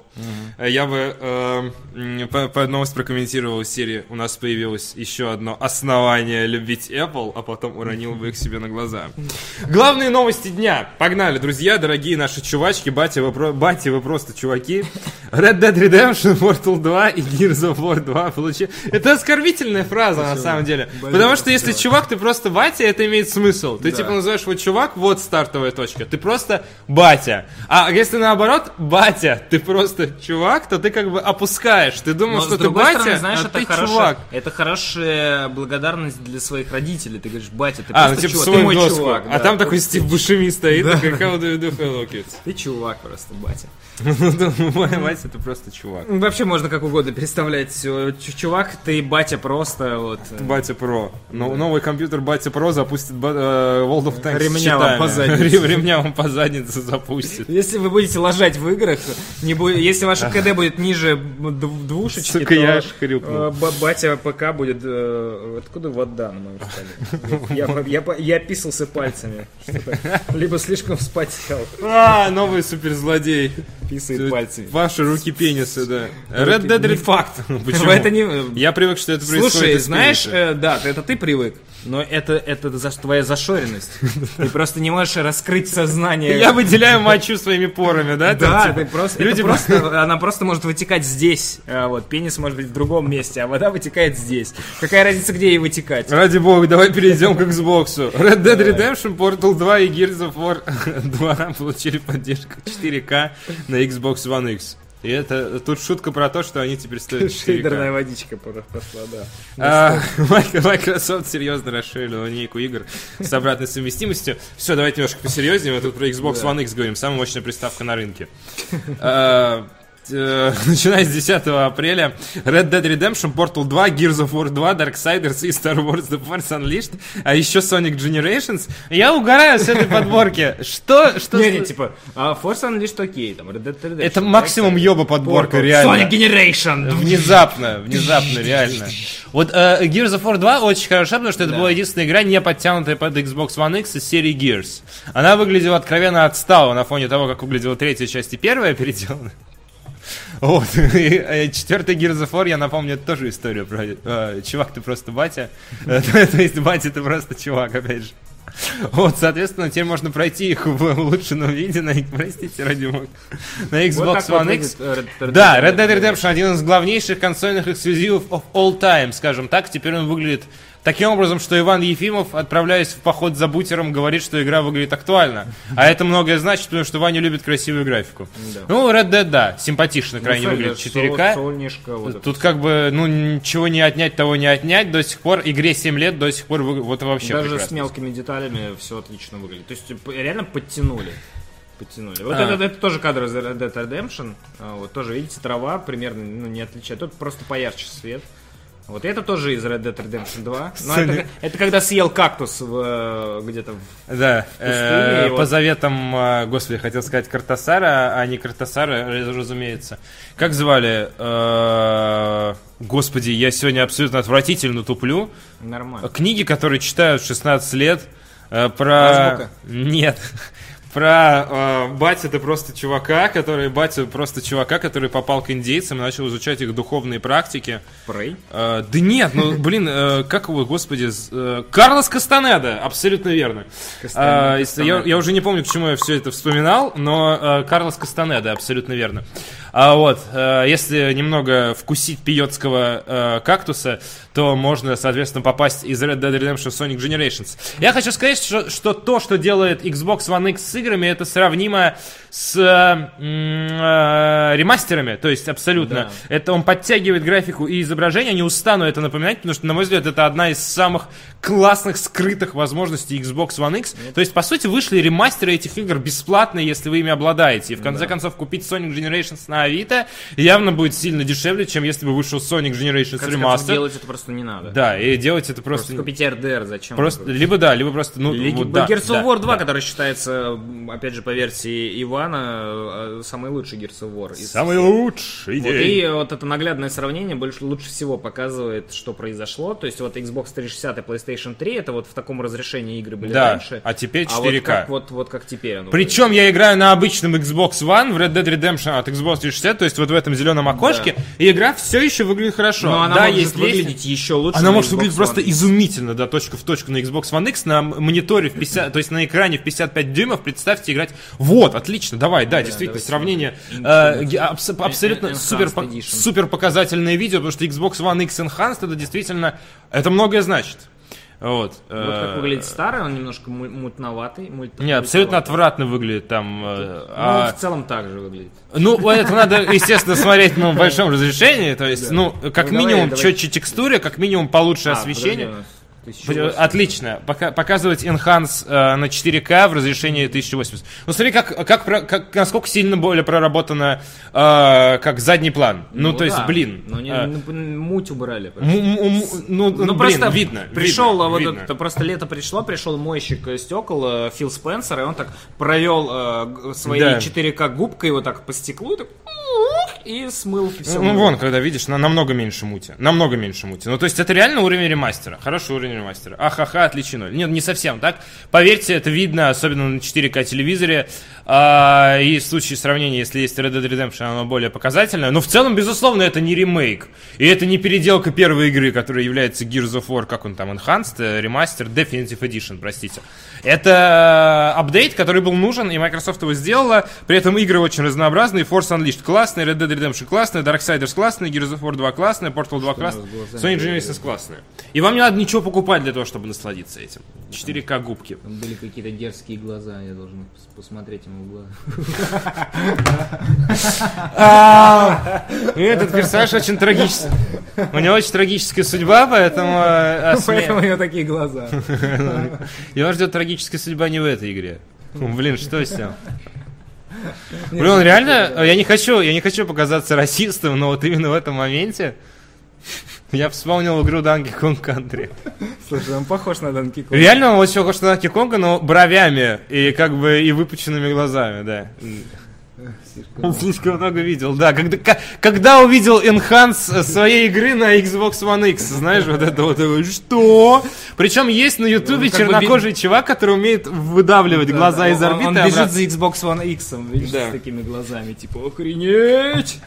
э, я бы э, по, по новость прокомментировал из серии. У нас появилось еще одно основание любить Apple, а потом уронил бы их себе на глаза. Главные новости дня. Погнали, друзья, дорогие наши чувачки, батя, вы, про- батя, вы просто чуваки. Red Dead Redemption, Portal 2 и Gears of War 2 получили. Это оскорбительная фраза, на самом деле. Потому что если чувак, ты просто батя, это имеет смысл. Ты типа называешь вот чувак, вот стартовая точка. Ты просто батя. А если наоборот, батя, ты просто чувак, то ты как бы опускаешь. Ты думал, Но, что ты батя, стороны, знаешь, а это, ты хорошая, чувак. это хорошая благодарность для своих родителей. Ты говоришь, батя, ты А, ну просто типа чувак, свой ты мой доску. чувак. А да. там такой Стив Бушеми стоит, такой, how do you do, hello, kids? Ты чувак просто, батя. Ну, да, Мой мать это просто чувак. Вообще можно как угодно представлять. Чувак, ты батя просто вот... э, Батя Про. Но, Новый компьютер Батя Про запустит э, World of Tanks Ремня вам по заднице. Ре- Ремня вам по заднице запустит. Если вы будете ложать в играх, не бу- если ваше КД будет ниже двушечки, Сука, то я аж хрюкнул. э, ба- батя ПК будет... Откуда вода на моем столе? Я, писался пальцами. Либо слишком вспотел. А, новый суперзлодей. Писает пальцами. Ваши руки пенисы, да. Red Dead Red... факт. Почему? Это не... Я привык, что это происходит Слушай, знаешь, э, да, это ты привык, но это, это за, твоя зашоренность. Ты просто не можешь раскрыть сознание. Я выделяю мочу своими порами, да? Да, типа, ты просто, люди просто, она просто может вытекать здесь, а вот пенис может быть в другом месте, а вода вытекает здесь. Какая разница, где ей вытекать? Ради бога, давай перейдем к Xbox. Red Dead Redemption, Portal 2 и Gears of War 2 получили поддержку 4К на Xbox One X. И это тут шутка про то, что они теперь стоят 4К. Шейдерная водичка по- пошла, да. А, Microsoft серьезно расширила линейку игр с обратной совместимостью. Все, давайте немножко посерьезнее. Мы тут про Xbox One X говорим. Самая мощная приставка на рынке. Э, Начиная с 10 апреля Red Dead Redemption, Portal 2, Gears of War 2, Darksiders и Star Wars The Force Unleashed, а еще Sonic Generations. Я угораю с этой подборки. Что? что Не, не, типа, а Force Unleashed окей, там, Red Dead Redemption. Это максимум ёба подборка, реально. Sonic Generation! Внезапно, внезапно, реально. Вот э, Gears of War 2 очень хороша, потому что это была единственная игра, не подтянутая под Xbox One X из серии Gears. Она выглядела откровенно отстала на фоне того, как выглядела третья часть и первая переделана. Вот. И, э, четвертый Gears of War, я напомню, это тоже история про... э, чувак, ты просто батя. Э, То есть батя, ты просто чувак, опять же. Вот, соответственно, теперь можно пройти их в улучшенном виде на, простите, ради бога, на Xbox Вот One X. Red- Red Да, Red Dead Redemption один из главнейших консольных эксклюзивов of all time, скажем так. Теперь он выглядит таким образом, что Иван Ефимов, отправляясь в поход за бутером, говорит, что игра выглядит актуально. А это многое значит, потому что Ваня любит красивую графику. Да. Ну, Red Dead, да, симпатично крайне Ну, выглядит. соль- 4К. Солнышко, вот Тут как бы, ну, ничего не отнять, того не отнять. До сих пор, игре 7 лет, до сих пор вот вообще Даже прекрасно. с мелкими деталями все отлично выглядит. То есть п- реально подтянули. Подтянули. Вот А. это, это тоже кадр из Red Dead Redemption. А, Вот тоже, видите, трава примерно ну, не отличает. Тут просто поярче свет. Вот это тоже из Red Dead Redemption 2. Но Соня- это, это когда съел кактус в, э, где-то в... Да, э, и по вот- заветам, э, господи, хотел сказать Картасара, а не Картасара, раз- разумеется. Как звали? Э, Господи, я сегодня абсолютно отвратительно туплю. Нормально. Книги, которые читают в 16 лет, э, про... Азбука? Нет. Про э, батя это просто чувака, который батя просто чувака, который попал к индейцам и начал изучать их духовные практики. Прей. Э, да нет, ну блин, э, как его, господи, э, Карлос Кастанеда, абсолютно верно. Кастанеда, А, если- я, я уже не помню, к чему я все это вспоминал, но э, Карлос Кастанеда, абсолютно верно. А вот, э, если немного вкусить пиотского э, кактуса, то можно, соответственно, попасть из Red Dead Redemption Sonic Generations. Я хочу сказать, что, что то, что делает Xbox One X с играми, это сравнимо с э, э, ремастерами, то есть абсолютно. Да. Это он подтягивает графику и изображение, не устану это напоминать, потому что, на мой взгляд, это одна из самых классных скрытых возможностей Xbox One X. То есть, по сути, вышли ремастеры этих игр бесплатно, если вы ими обладаете. И в конце концов, купить Sonic Generations на Авито явно будет сильно дешевле, чем если бы вышел Sonic Generations концов, Remaster. делать это просто не надо. Да, и делать это Просто просто... купите RDR, зачем? Просто, либо да, либо просто, ну, Лиги- вот да, Gears of да, War 2, да. который считается, опять же, по версии Ивана, э, самый лучший Gears of War. Самый лучший Вот, день. и вот это наглядное сравнение больше, лучше всего показывает, что произошло. То есть вот Xbox 360 и PlayStation 3, это вот в таком разрешении игры были Да, раньше. а теперь А вот 4К. как, вот, вот как теперь оно Причем я играю на обычном Xbox One в Red Dead Redemption от Xbox 360, то есть вот в этом зеленом окошке, и игра все еще выглядит хорошо. Но она да, может есть лестница. выглядеть еще лучше. Она на может Xbox выглядеть просто изумительно, да, точка в точку на Xbox One X, на мониторе в 50, то есть на экране в 55 дюймов, представьте играть. Вот, отлично, давай, да, действительно, сравнение э, абс- абсолютно супер, супер показательное видео, потому что Xbox One X Enhanced это действительно, это многое значит. Вот. Вот как э, выглядит старый, он немножко му- мутноватый. мульт- Не, абсолютно отвратно выглядит там. э, Ну, а- в целом так же выглядит. ну, это надо, естественно, смотреть в большом разрешении. То есть, ну, как Ну, минимум, четче текстуре, как минимум получше А, освещение. Подожди, у нас- 1080. Отлично. Пока, показывать Enhance э, на 4К в разрешении 1080. Ну смотри, как, как, как, насколько сильно более проработано э, как задний план. Ну, то есть, да. блин. Ну, не, э, ну, муть убрали. м- м- м- ну, Ну, блин, просто видно. пришел, видно, а, вот видно. это, просто лето пришло, пришел мойщик э, стекол э, Фил Спенсер, и он так провел э, своей Да. 4К губкой вот так по стеклу, и, так, и смыл все. Ну, вон, когда видишь, на, намного меньше мути. Намного меньше мути. Ну, то есть, это реально уровень ремастера. Хороший уровень ремастера. Ахаха, отличие ноль. Нет, не совсем так. Поверьте, это видно, особенно на 4К телевизоре. А, и в случае сравнения, если есть Red Dead Redemption, оно более показательное. Но в целом, безусловно, это не ремейк. И это не переделка первой игры, которая является Gears of War, как он там, Enhanced, э, ремастер, Definitive Edition, простите. Это э, апдейт, который был нужен, и Microsoft его сделала. При этом игры очень разнообразные. Force Unleashed классный, Red Dead Redemption классный, Darksiders классный, Gears of War 2 классный, Portal 2 классный, Sony Genesis классный. И вам не надо ничего покупать для того, чтобы насладиться этим. 4К губки. Там были какие-то дерзкие глаза, я должен пос- посмотреть ему в глаза. Этот персонаж очень трагический. У него очень трагическая судьба, поэтому... э, осме- Поэтому у него такие глаза. Его ждет трагическая судьба не в этой игре. Блин, что с ним? Блин, он реально... Я не хочу, я не хочу показаться расистом, но вот именно в этом моменте я вспомнил игру Donkey Kong Country. Слушай, он похож на Донки Конга. Реально он очень похож на Donkey Kong, но бровями и как бы и выпученными глазами, да. Он слишком много видел, да. Когда, когда увидел Enhance своей игры на Xbox One X, знаешь, вот это вот, что? Причем есть на Ютубе как бы чернокожий чувак, который умеет выдавливать глаза из орбиты. Он и бежит обратно. за Xbox One X, видишь, Да. с такими глазами, типа, охренеть!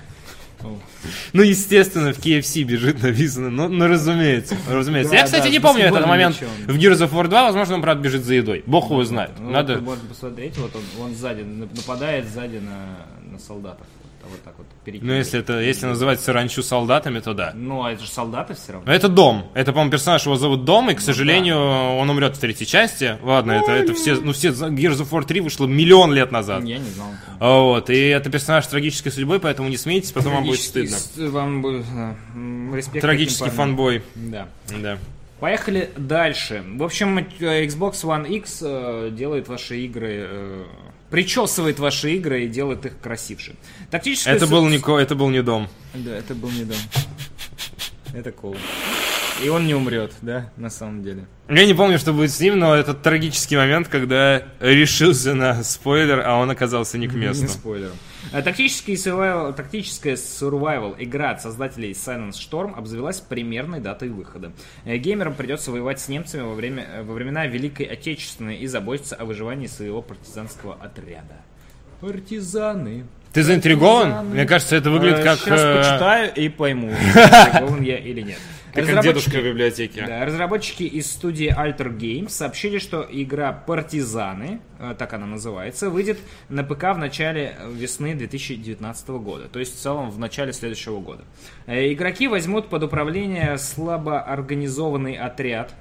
Ну, естественно, в KFC бежит написано, ну, ну разумеется, разумеется. Да, Я, кстати, да, не помню этот момент мячом. в Gears of War 2, возможно, он, правда, бежит за едой. Бог его знает. Ну, Надо... можно посмотреть, вот он, он сзади, нап- нападает сзади на, на солдатов. Вот, так вот Ну, перекидывает. если это, если называть саранчу солдатами, то да. Ну, а это же солдаты все равно. Но это Дом. Это, по-моему, персонаж его зовут Дом, и, к сожалению, он умрет в третьей части. Ладно, это, это все, ну, все, Gears of War 3 вышло миллион лет назад. Я не знал. А Вот, и это персонаж с трагической судьбой, поэтому не смейтесь, потом вам будет стыдно. Вам будет да, респект Трагический фанбой. Да. Да. Поехали дальше. В общем, Xbox One X э, делает ваши игры, э, причесывает ваши игры и делает их красивше. Тактическая Это су- был не, ко- это был не Дом. Да, это был не дом. Это кол. И он не умрет, да, на самом деле. Я не помню, что будет с ним, но этот трагический момент, когда решился на спойлер, а он оказался не к месту. Не спойлером. А, Тактический survival, тактическая survival игра от создателей Silence Storm обзавелась примерной датой выхода. Э, Геймерам придется воевать с немцами во, время, э, во времена Великой Отечественной и заботиться о выживании своего партизанского отряда. Партизаны. Ты заинтригован? Партизаны. Мне кажется, это выглядит Э, как... Сейчас э, почитаю и пойму, заинтригован я или нет. Ты как дедушка в библиотеке. Да, разработчики из студии Alter Games сообщили, что игра «Партизаны», э, так она называется, выйдет на ПК в начале весны 2019 года, то есть в целом в начале следующего года. Э, Игроки возьмут под управление слабо организованный отряд.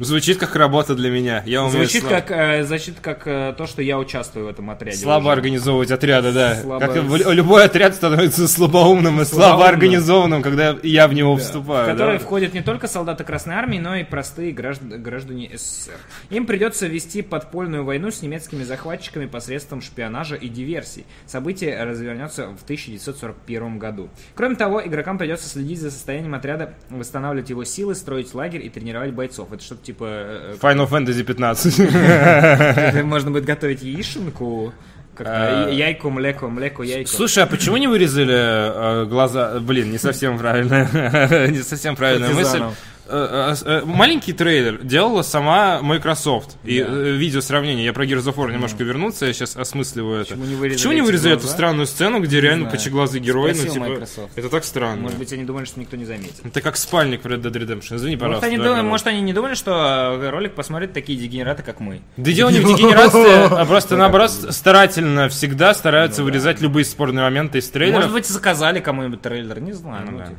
Звучит как работа для меня. Я умею Звучит как, э, звучит как э, то, что я участвую в этом отряде. Слабо уже. организовывать отряды, да. Слабо- Как любой отряд становится слабоумным и слабо организованным, когда я в него Да. вступаю. в которые да. входят не только солдаты Красной Армии, но и простые гражд- граждане СССР. Им придется вести подпольную войну с немецкими захватчиками посредством шпионажа и диверсий. Событие развернется в 1941 году. Кроме того, игрокам придется следить за состоянием отряда, восстанавливать его силы, строить лагерь и тренировать бойцов. Это что-то типа... э, Final Fantasy 15. э, Можно будет готовить яишенку, А. яйку, млеко, млеко, яйко. Слушай, а почему не вырезали э, глаза? Блин, не совсем правильно. Не совсем правильная мысль. Э, э, э, Маленький трейлер делала сама Microsoft. И Да. видео сравнение. Я про Gears of War немножко вернуться, я сейчас осмысливаю это. Почему не вырезали Почему не вырезали эту странную сцену, где реально знаю. кочеглазый герой? Ну, типа, Microsoft. это так странно. Может быть, они думали, что никто не заметит. Это как спальник в Red Dead Redemption. Извини, Может пожалуйста. они, да, да, может, они не думали, что ролик посмотрят такие дегенераты, как мы. Да дело не в дегенерации, а просто наоборот старательно всегда стараются вырезать любые спорные моменты из трейлеров. Может быть, заказали кому-нибудь трейлер, не знаю. Ну ну, типа.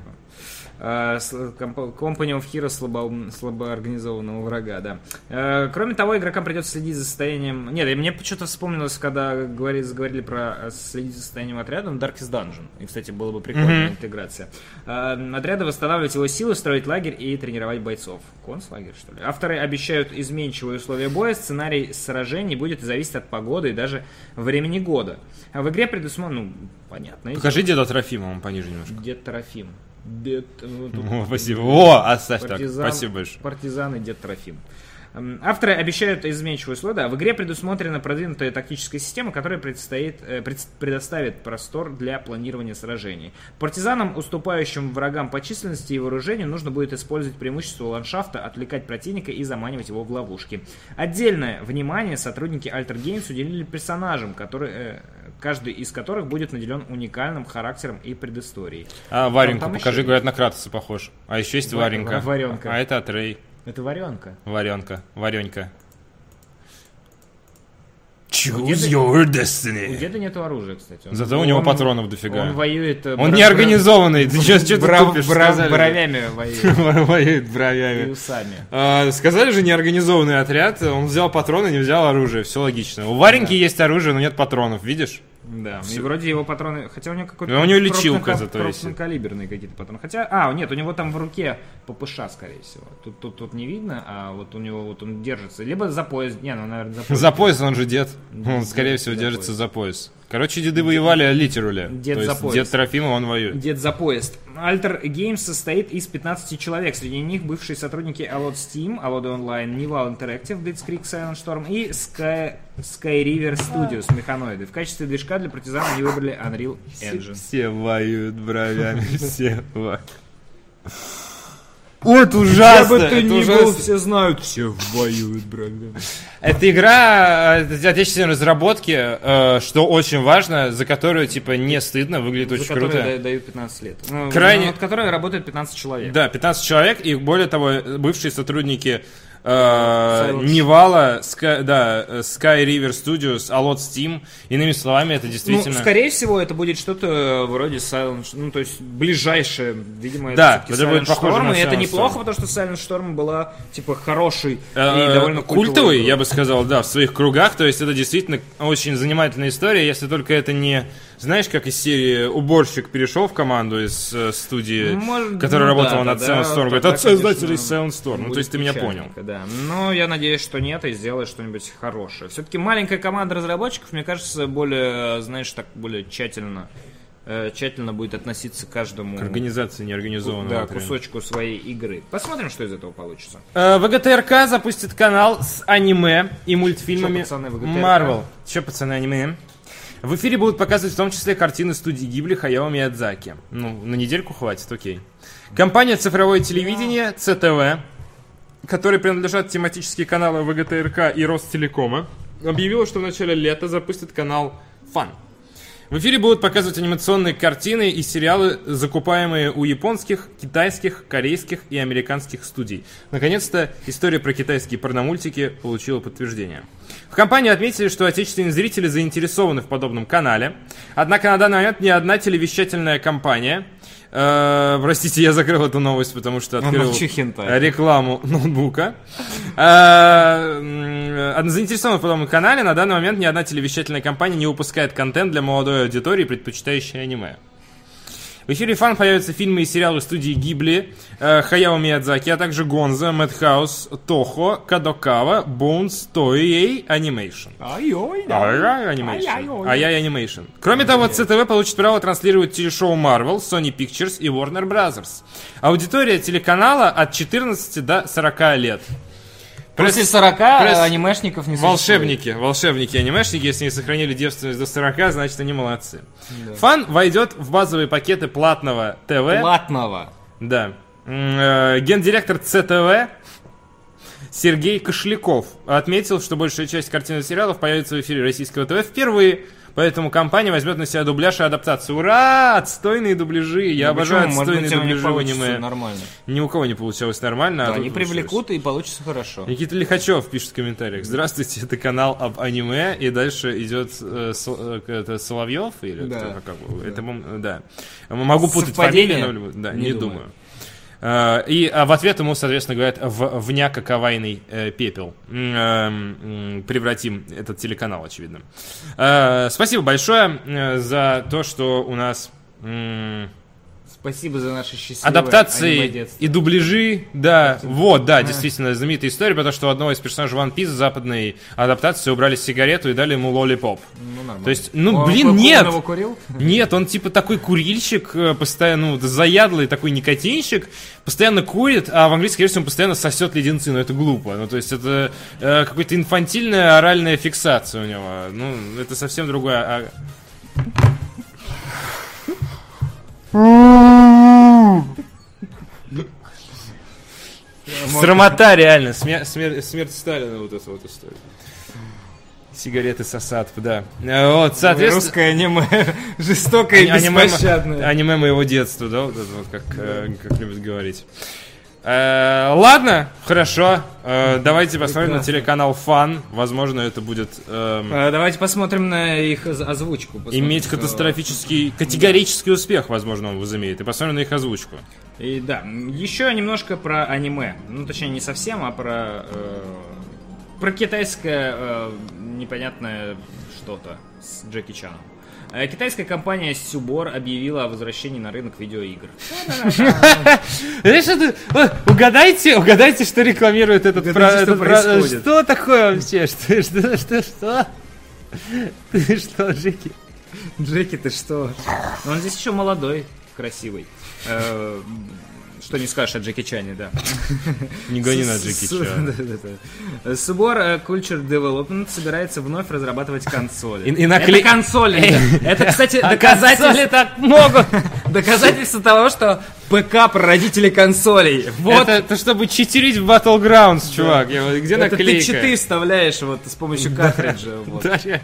Company of Heroes слабо, слабоорганизованного врага, да. Э, Кроме того, игрокам придется следить за состоянием... Нет, и мне почему-то вспомнилось, когда говорили, заговорили про э, следить за состоянием отряда, ну, Darkest Dungeon. И, кстати, было бы прикольная интеграция. Э, Отряды восстанавливать его силы, строить лагерь и тренировать бойцов. Концлагерь, что ли? Авторы обещают изменчивые условия боя, сценарий сражений будет зависеть от погоды и даже времени года. А в игре предусмотрено... Ну, понятно. Покажи деда Трофима, он пониже немножко. Дед Трофим. Дед... ну, тут О, спасибо. О, оставь так. партизан- Спасибо большое. Партизан и Дед Трофим. М, Авторы обещают изменчивые условия. Да, в игре предусмотрена продвинутая тактическая система, которая предстоит, э, пред- предоставит простор для планирования сражений. Партизанам, уступающим врагам по численности и вооружению, нужно будет использовать преимущество ландшафта, отвлекать противника и заманивать его в ловушки. Отдельное внимание сотрудники Alter Games уделили персонажам, которые, э, каждый из которых будет наделен уникальным характером и предысторией. А, Вареньку там покажи, еще говорят, на Кратоса похож. А еще есть Ва- Варенька. Варенка. А это Атрей. Это варенка. Варенка. Варенька. У Choose деда- your У destiny. деда нету оружия, кстати. Он- Зато у него он- патронов дофига. Он воюет... э, Он бра- неорганизованный. Ты что ты бра- тупишь? бра- Сказали бровями воюет. Воюет И бровями. усами. А, Сказали же неорганизованный отряд, он взял патроны, не взял оружие, все логично. У Вареньки есть оружие, но нет патронов, видишь? Да. И вроде его патроны... Хотя у него какой-то... У него лечилка зато висит. крупнокалиберные какие-то патроны. Хотя... А, нет, у него там в руке ППШ, скорее всего. Тут, тут, тут не видно, а вот у него вот он держится. Либо за пояс... Не, ну, наверное, за пояс. За пояс он же дед. Он, скорее всего, держится за пояс. Короче, деды воевали литерули. Дед То за есть пояс. дед Трофима, он воюет. Дед за поезд. Alter Games состоит из 15 человек. Среди них бывшие сотрудники Alod Steam, Alod Online, Nival Interactive, Blitzkrieg Silent Storm и Sky, Sky River Studios, механоиды. В качестве движка для партизана они выбрали Unreal Engine. Все воюют бровями, все воюют. Ой, это ужасно! это ужасно. все знают, все воюют, братья. Это игра э, отечественной разработки, э, что очень важно, за которую, типа, не стыдно, выглядит За очень круто. да- дают 15 лет. Ну, Крайне- Над которой работает 15 человек. Да, 15 человек, и более того, бывшие сотрудники э, Невала, Sky, да, э, Sky River Studios, Alot Steam, иными словами, это действительно... Ну, скорее всего, это будет что-то вроде Silent ну, то есть ближайшее, видимо, Да, это, это будет Silent Storm, на и это неплохо, потому что Silent Storm была, типа, хороший Э, и довольно культовый, игрой. я бы сказал, да, в своих кругах. То есть это действительно очень занимательная история, если только это не, знаешь, как из серии уборщик перешел в команду из э, студии, Может, которая ну работала да, над да, Silent Storm. Говорит, от создателей конечно, Silent Storm. Ну, то есть ты меня понял. Да. Но я надеюсь, что нет, и сделает что-нибудь хорошее. Все-таки маленькая команда разработчиков, мне кажется, более, знаешь, так более тщательно, э, тщательно будет относиться к каждому Организация неорганизованного да, отряда. кусочку своей игры. Посмотрим, что из этого получится. Э, ВГТРК запустит канал с аниме и мультфильмами? Marvel. Че, пацаны, аниме? В эфире будут показывать в том числе картины студии Гибли Хаяо Миядзаки. Ну, на недельку хватит, окей. Компания «Цифровое телевидение» ЦТВ, которой принадлежат тематические каналы ВГТРК и Ростелекома, объявила, что в начале лета запустит канал «Фан». В эфире будут показывать анимационные картины и сериалы, закупаемые у японских, китайских, корейских и американских студий. Наконец-то история про китайские порномультики получила подтверждение. В компании отметили, что отечественные зрители заинтересованы в подобном канале. Однако на данный момент ни одна телевещательная компания... э, простите, я закрыл эту новость, потому что открыл рекламу ноутбука. Э, Заинтересован в подобном канале. На данный момент ни одна телевещательная компания не выпускает контент для молодой аудитории, предпочитающей аниме. В эфире фан появятся фильмы и сериалы студии Гибли, э, Хаяо Миядзаки, а также Гонза, Мэтхаус, Тохо, Кадокава, Bones, Toei Animation. Ай-ой, Ай-яй Animation. Ай-яй-ой. Ай-яй Animation. Кроме того, ЦТВ получит право транслировать телешоу Marvel, Sony Pictures и Warner Brothers. Аудитория телеканала от 14 до 40 лет. После Пресс- 40 пресс- анимешников не Волшебники, волшебники, анимешники, если они сохранили девственность до 40, значит они молодцы. Фан войдет в базовые пакеты платного ТВ. Платного. Да. Э, Гендиректор ЦТВ Сергей Кошляков отметил, что большая часть картин и сериалов появится в эфире российского ТВ впервые. Поэтому компания возьмет на себя дубляж и адаптацию. Ура! Отстойные дубляжи. Я Ну, обожаю почему? Может отстойные быть, у них дубляжи аниме. нормально. Ни у кого не получалось нормально. а Да, тут они получилось. привлекут и получится хорошо. Никита Лихачев пишет в комментариях. Здравствуйте, это канал об аниме, и дальше идет э, Сол- э, это Соловьев или Да. кто, как, бы, это, да. Могу путать Совпадение? фамилии, но да, не, Не думаю. думаю. Э, И а в ответ ему, соответственно, говорят, в вняко кавайный э, пепел. Эм, Превратим этот телеканал, очевидно. Э, Спасибо большое за то, что у нас... Спасибо за наши счастливые Адаптации и дубляжи, да, вот, да, действительно, знаменитая история, потому что у одного из персонажей One Piece западной адаптации убрали сигарету и дали ему лолипоп. Ну, нормально. То есть, ну, Он- блин, он нет! его курил? Нет, он типа такой курильщик, э, постоянно, ну, заядлый такой никотинщик, постоянно курит, а в английской версии он постоянно сосет леденцы, но это глупо. Ну, то есть это э, какая-то инфантильная оральная фиксация у него. Ну, это совсем другое. Срамота реально, смер- смер- смерть Сталина вот эта вот история. Сигареты сосат, да. Э, Вот, соответственно... Русское аниме жестокое и Аниме, беспощадное. аниме моего детства, да, вот это вот, как, э, как любят говорить. Э, ладно, хорошо. Э, давайте посмотрим на Прекрасно. телеканал Фан. Возможно, это будет эм, А, Давайте посмотрим на их оз- озвучку. Посмотрим, иметь что- катастрофический, категорический успех, возможно, он возымеет. И посмотрим на их озвучку. И да, еще немножко про аниме. Ну, точнее, не совсем, а про... э, про китайское э, непонятное что-то с Джеки Чаном. Э, Китайская компания Сюбор объявила о возвращении на рынок видеоигр. Э, угадайте, угадайте, что рекламирует этот, Угадайте, про- что такое вообще? Что, что, что, что? Ты что, Джеки? Джеки, ты что? Он здесь еще молодой, красивый. Что не скажешь о Джеки Чане, да. Не гони на Джеки с- Чана. да-да-да. Субор э, Culture Development собирается вновь разрабатывать консоли. И- накле- Это консоли. да. Это, кстати, А доказательство, так могут. доказательство того, что ПК прародители консолей. Вот. Это, это чтобы читерить в Battlegrounds, чувак. Я вот- где Это ты наклейка? читы вставляешь вот с помощью картриджа. вот. Да, я-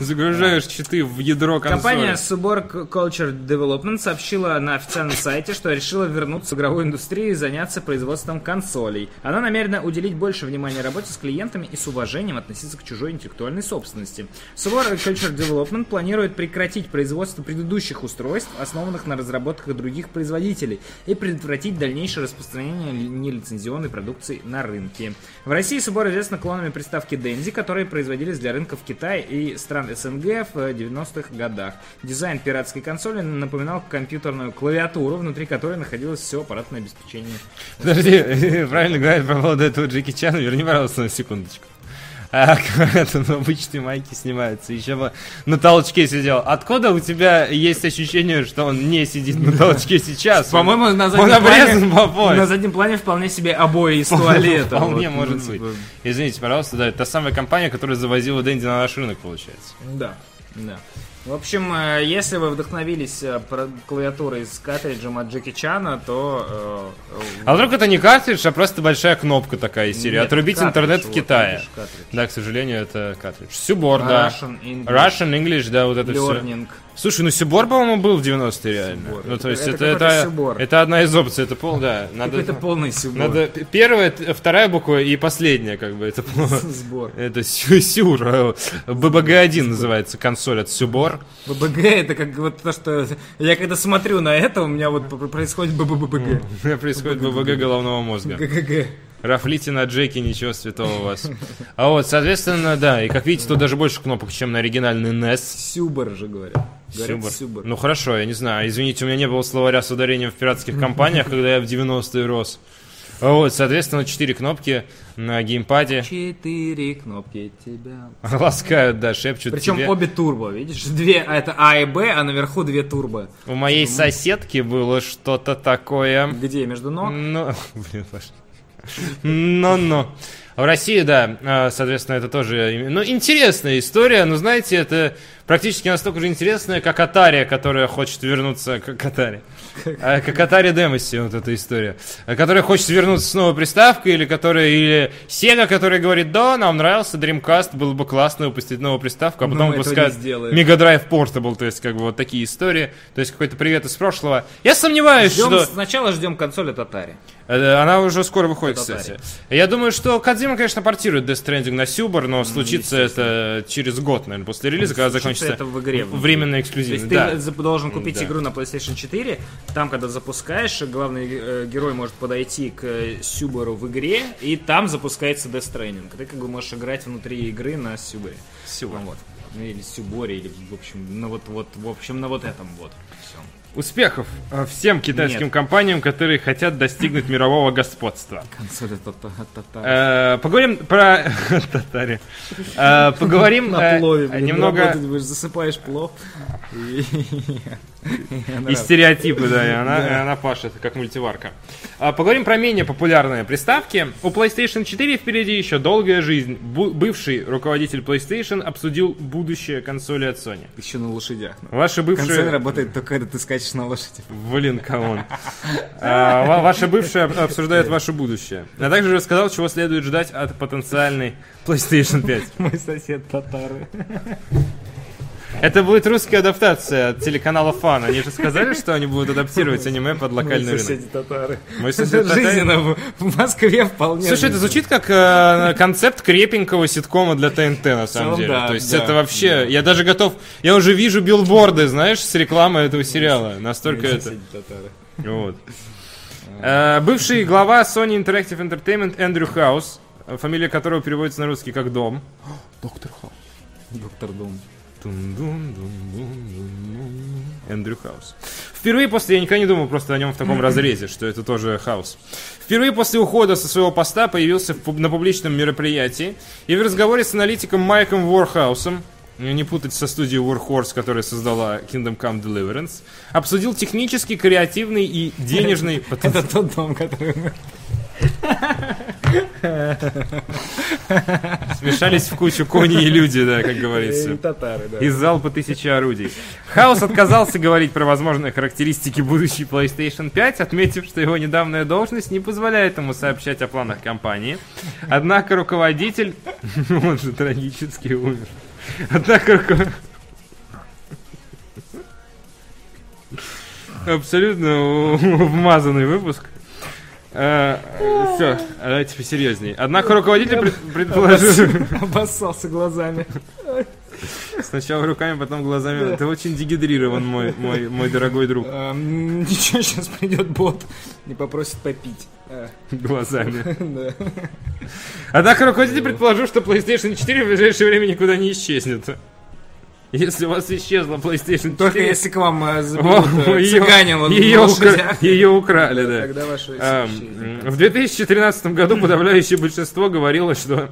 Загружаешь читы в ядро консоли. Компания Subor Culture Development сообщила на официальном сайте, что решила вернуться в игровую индустрию и заняться производством консолей. Она намерена уделить больше внимания работе с клиентами и с уважением относиться к чужой интеллектуальной собственности. Subor Culture Development планирует прекратить производство предыдущих устройств, основанных на разработках других производителей, и предотвратить дальнейшее распространение нелицензионной продукции на рынке. В России Subor известна клонами приставки Dendy, которые производились для рынков Китая и стран СНГ в 90-х годах. Дизайн пиратской консоли напоминал компьютерную клавиатуру, внутри которой находилось все аппаратное обеспечение. Подожди, правильно говорят по поводу этого Джеки Чана. Верни, пожалуйста, на секундочку. А, это на обычной майке снимается. Еще бы на толчке сидел. Откуда у тебя есть ощущение, что он не сидит на толчке сейчас? По-моему, на заднем, плане, по на заднем плане вполне себе обои из туалета. Вполне Вот, может ну, быть. типа, Извините, пожалуйста, да, это та самая компания, которая завозила Дэнди на наш рынок, получается. Да, да. В общем, э, если вы вдохновились э, клавиатурой с картриджем от Джеки Чана, то... э, А вдруг это не картридж, а просто большая кнопка такая из серии. Нет, Отрубить картридж, интернет в вот, Китае. видишь, картридж. Да, к сожалению, это картридж. Сюбор, да. Russian English, Russian English, да, вот это все. Слушай, ну Сюбор, по-моему, был в 90-е реально. Сюбор. Ну, то Это- есть это это, это, это одна из опций, это пол, да. Надо, Это полный сюбор. надо первая, вторая буква и последняя, как бы, это Сбор. Это сю- Сюр, э, ББГ-1 называется консоль от Сюбор. ББГ это как вот то, что я когда смотрю на это, у меня вот происходит БББГ. Происходит ББГ головного мозга. ГГГ. Рафлите на Джеки, ничего святого у вас. А вот, соответственно, да, и как видите, тут даже больше кнопок, чем на оригинальный NES. Сюбор же говорят. Сюбор. сюбор. Ну хорошо, я не знаю. Извините, у меня не было словаря с ударением в пиратских компаниях, когда я в 90-е рос. А Вот, соответственно, четыре кнопки на геймпаде. Четыре кнопки тебя. Ласкают, да, шепчут Причем тебе. обе турбо, видишь? Две, а это А и Б, а наверху две турбо. У моей соседки было что-то такое. Где? Между ног? Ну, блин, Паш. Ну-ну. В России, да, э, соответственно, это тоже... им- Ну, интересная история, но, знаете, это практически настолько же интересная, как Атария, которая хочет вернуться... Как Атария? Как Atari Демоси, вот эта история. А, Которая хочет вернуться с новой приставкой, или которая... Или Sega, которая говорит, да, нам нравился Dreamcast, было бы классно выпустить новую приставку, а потом выпускают. Mega Drive Portable, то есть, как бы, вот такие истории. То есть, какой-то привет из прошлого. Я сомневаюсь, Ждем, что... Сначала ждем консоль от Atari. Э, Она уже скоро выходит, Татаре. кстати. Я думаю, что Кадзима, конечно, портирует Death Stranding на Сюбар, но случится это через год, наверное, после релиза, когда Случится закончится это в игре внутри. временная То есть ты Да. за- должен купить Да. игру на PlayStation 4, там, когда запускаешь, главный э, герой может подойти к Сюбару в игре, и там запускается Death Stranding. Ты как бы можешь играть внутри игры на Сюбаре. Сюбар. Ну вот. Или Сюборе, или, в общем, на вот, вот, в общем, на вот этом вот. Всё. Успехов э, всем китайским Нет. компаниям, которые хотят достигнуть мирового господства. Консоль это та- та- та- Э, Поговорим про татаре. Э, Поговорим немного засыпаешь плов. и- стереотипы, да, и она, и она пашет, как мультиварка. А, Поговорим про менее популярные приставки. У PlayStation 4 впереди еще долгая жизнь. Бу- Бывший руководитель PlayStation обсудил будущее консоли от Sony. Еще на лошадях. Ваши Консоль бывшие... работает только когда ты скачешь на лошади. Блин, come on. А, ва- Ваша бывшая об- обсуждает ваше будущее. А также рассказал, чего следует ждать от потенциальной PlayStation 5. Мой сосед татары. Это будет русская адаптация от телеканала Фан. Они же сказали, что они будут адаптировать аниме под локальный рынок. соседи татары. Мой сосед татарин. Жизненно в, Москве вполне. Слушай, это звучит как э, концепт крепенького ситкома для ТНТ, на самом целом, деле. да, То есть да, это вообще... Я даже готов... Я уже вижу билборды, знаешь, с рекламой этого сериала. Настолько это... соседи татары. Вот. Э, Бывший глава Sony Interactive Entertainment Эндрю Хаус, фамилия которого переводится на русский как «Дом». Доктор Хаус. Доктор Дом. Эндрю Хаус. Впервые после, я никогда не думал просто о нем в таком разрезе, что это тоже Хаус. Впервые после ухода со своего поста появился на публичном мероприятии и в разговоре с аналитиком Майком Ворхаусом, не путать со студией Warhorse, которая создала Kingdom Come Deliverance, обсудил технический, креативный и денежный потенциал. Это тот дом, который мы... Смешались в кучу кони и люди, да, как говорится. И татары, да. Из залпа тысячи орудий. Хаус отказался говорить про возможные характеристики будущей PlayStation 5, отметив, что его недавняя должность не позволяет ему сообщать о планах компании. Однако руководитель... Он же трагически умер. Однако руко- Абсолютно вмазанный выпуск. Все, давайте посерьезнее. Однако руководитель пред- предположил... Обоссался глазами. Сначала руками, потом глазами. Ты очень дегидрирован, мой, мой, мой дорогой друг. Эм, Ничего, сейчас придет бот и попросит попить. Э, Глазами. да. Однако руководитель предположил, что PlayStation 4 в ближайшее время никуда не исчезнет. Если у вас исчезла PlayStation 4... Только если к вам э, э, ее, цыганин ее, укра- ее украли, да. Тогда ваши исчезнет. В 2013 году подавляющее большинство говорило, что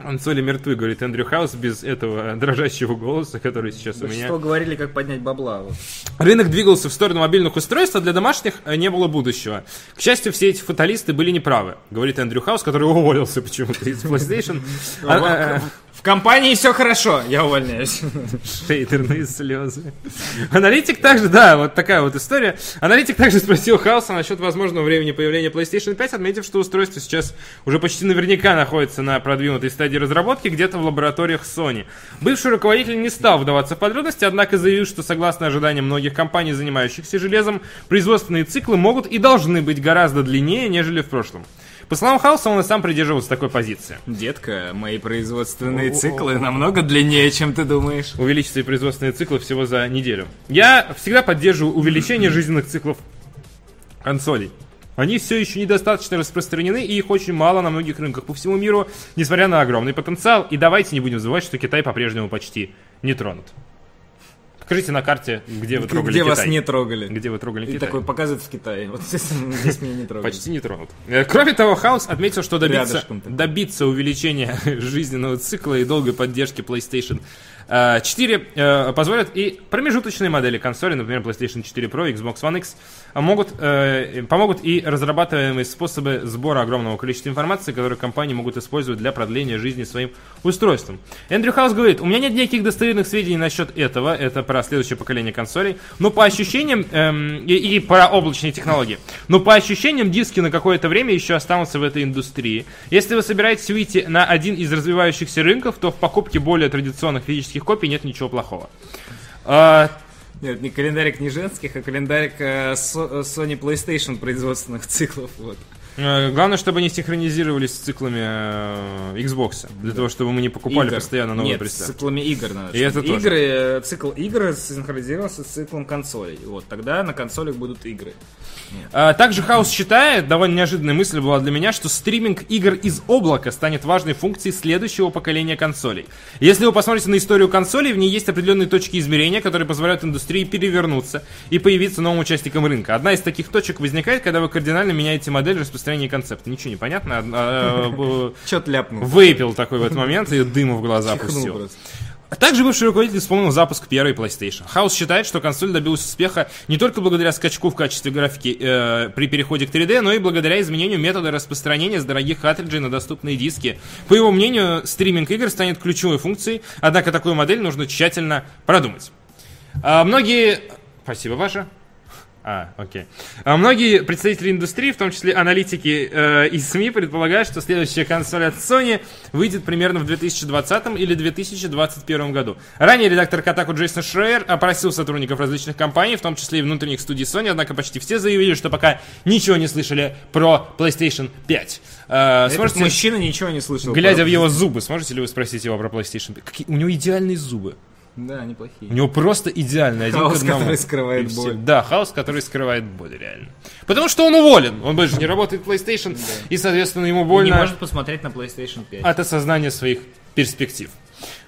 консоли мертвы, говорит Эндрю Хаус, без этого дрожащего голоса, который сейчас у меня. Большинство говорили, как поднять бабла. вот. Рынок двигался в сторону мобильных устройств, а для домашних э, не было будущего. К счастью, все эти фаталисты были неправы, говорит Эндрю Хаус, который уволился почему-то из PlayStation. В компании все хорошо, я увольняюсь. Шейдерные слезы. Аналитик также, да, вот такая вот история. Аналитик также спросил Хауса насчет возможного времени появления PlayStation 5, отметив, что устройство сейчас уже почти наверняка находится на продвинутой стадии разработки где-то в лабораториях Sony. Бывший руководитель не стал вдаваться в подробности, однако заявил, что согласно ожиданиям многих компаний, занимающихся железом, производственные циклы могут и должны быть гораздо длиннее, нежели в прошлом. По словам Хауса, он и сам придерживался такой позиции. Детка, мои производственные циклы намного длиннее, чем ты думаешь. увеличить свои производственные циклы всего за неделю. Я всегда поддерживаю увеличение жизненных циклов консолей. Они все еще недостаточно распространены, и их очень мало на многих рынках по всему миру, несмотря на огромный потенциал. И давайте не будем забывать, что Китай по-прежнему почти не тронут. Покажите на карте, где вы трогали Где Китай. вас не трогали. Где вы трогали И Китай. такой показывает в Китае. Вот здесь, здесь меня не трогали. Почти не тронут. Э, Кроме того, Хаус отметил, что добиться, добиться увеличения жизненного цикла и долгой поддержки PlayStation э, 4 э, позволят и промежуточные модели консоли, например, PlayStation 4 Pro, Xbox One X, могут, э, помогут и разрабатываемые способы сбора огромного количества информации, которые компании могут использовать для продления жизни своим устройством. Эндрю Хаус говорит, у меня нет никаких достоверных сведений насчет этого, это про следующее поколение консолей, но по ощущениям, эм, и, и про облачные технологии, но по ощущениям диски на какое-то время еще останутся в этой индустрии. Если вы собираетесь выйти на один из развивающихся рынков, то в покупке более традиционных физических копий нет ничего плохого. Нет, не календарик не женских, а календарик э, Со- Sony PlayStation производственных циклов. Вот. Э, Главное, чтобы они синхронизировались с циклами э, Xbox, для того, чтобы мы не покупали Игр. постоянно новые Нет, с приставки. циклами игр надо. И это тоже. игры, э, цикл игр синхронизировался с циклом консолей. Вот, тогда на консолях будут игры. А, Также Хаус считает, довольно неожиданная мысль была для меня, что стриминг игр из облака станет важной функцией следующего поколения консолей. Если вы посмотрите на историю консолей, в ней есть определенные точки измерения, которые позволяют индустрии перевернуться и появиться новым участником рынка. Одна из таких точек возникает, когда вы кардинально меняете модель распространения концепта. Ничего не понятно. а, а, Чё выпил Выпил такой в этот момент и дыму в глаза пустил. А также бывший руководитель вспомнил запуск первой PlayStation. Хаус считает, что консоль добилась успеха не только благодаря скачку в качестве графики э, при переходе к 3D, но и благодаря изменению метода распространения с дорогих картриджей на доступные диски. По его мнению, стриминг игр станет ключевой функцией, однако такую модель нужно тщательно продумать. А, многие... Спасибо, Паша. А, окей. А многие представители индустрии, в том числе аналитики э, и СМИ, предполагают, что следующая консоль от Sony выйдет примерно в 2020 или 2021 году. Ранее редактор Kotaku Джейсон Шрейер опросил сотрудников различных компаний, в том числе и внутренних студий Sony, однако почти все заявили, что пока ничего не слышали про PlayStation 5. Э, Этот сможете- мужчина ничего не слышал. глядя про- в его зубы, сможете ли вы спросить его про PlayStation 5? Какие... У него идеальные зубы. Да, неплохие. У него просто идеальный один Хаос, к одному. который скрывает И все. боль. Да, хаос, который скрывает боль, реально. Потому что он уволен. Он больше не работает в PlayStation, и, соответственно, ему Не больно может посмотреть на PlayStation 5. от осознания своих перспектив.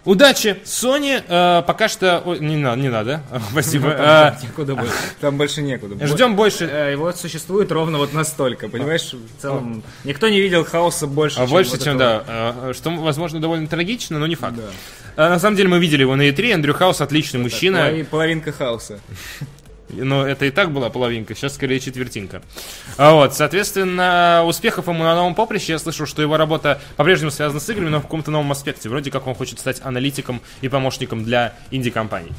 Удачи! Sony э, пока что... Не, надо, не надо. Спасибо. Э, Некуда больше. Там больше некуда. Ждем больше... Э, Его существует ровно вот настолько, понимаешь? В целом, никто не видел хаоса больше, А больше, вот чем, этого. да. э, Что, возможно, довольно трагично, но не факт. На самом деле, мы видели его на E3. Андрю Хаус отличный мужчина. Полови- Половинка хаоса. Но это и так была половинка, сейчас скорее четвертинка. А вот, соответственно, успехов ему на новом поприще. Я слышал, что его работа по-прежнему связана с играми, но в каком-то новом аспекте. Вроде как он хочет стать аналитиком и помощником для инди-компаний.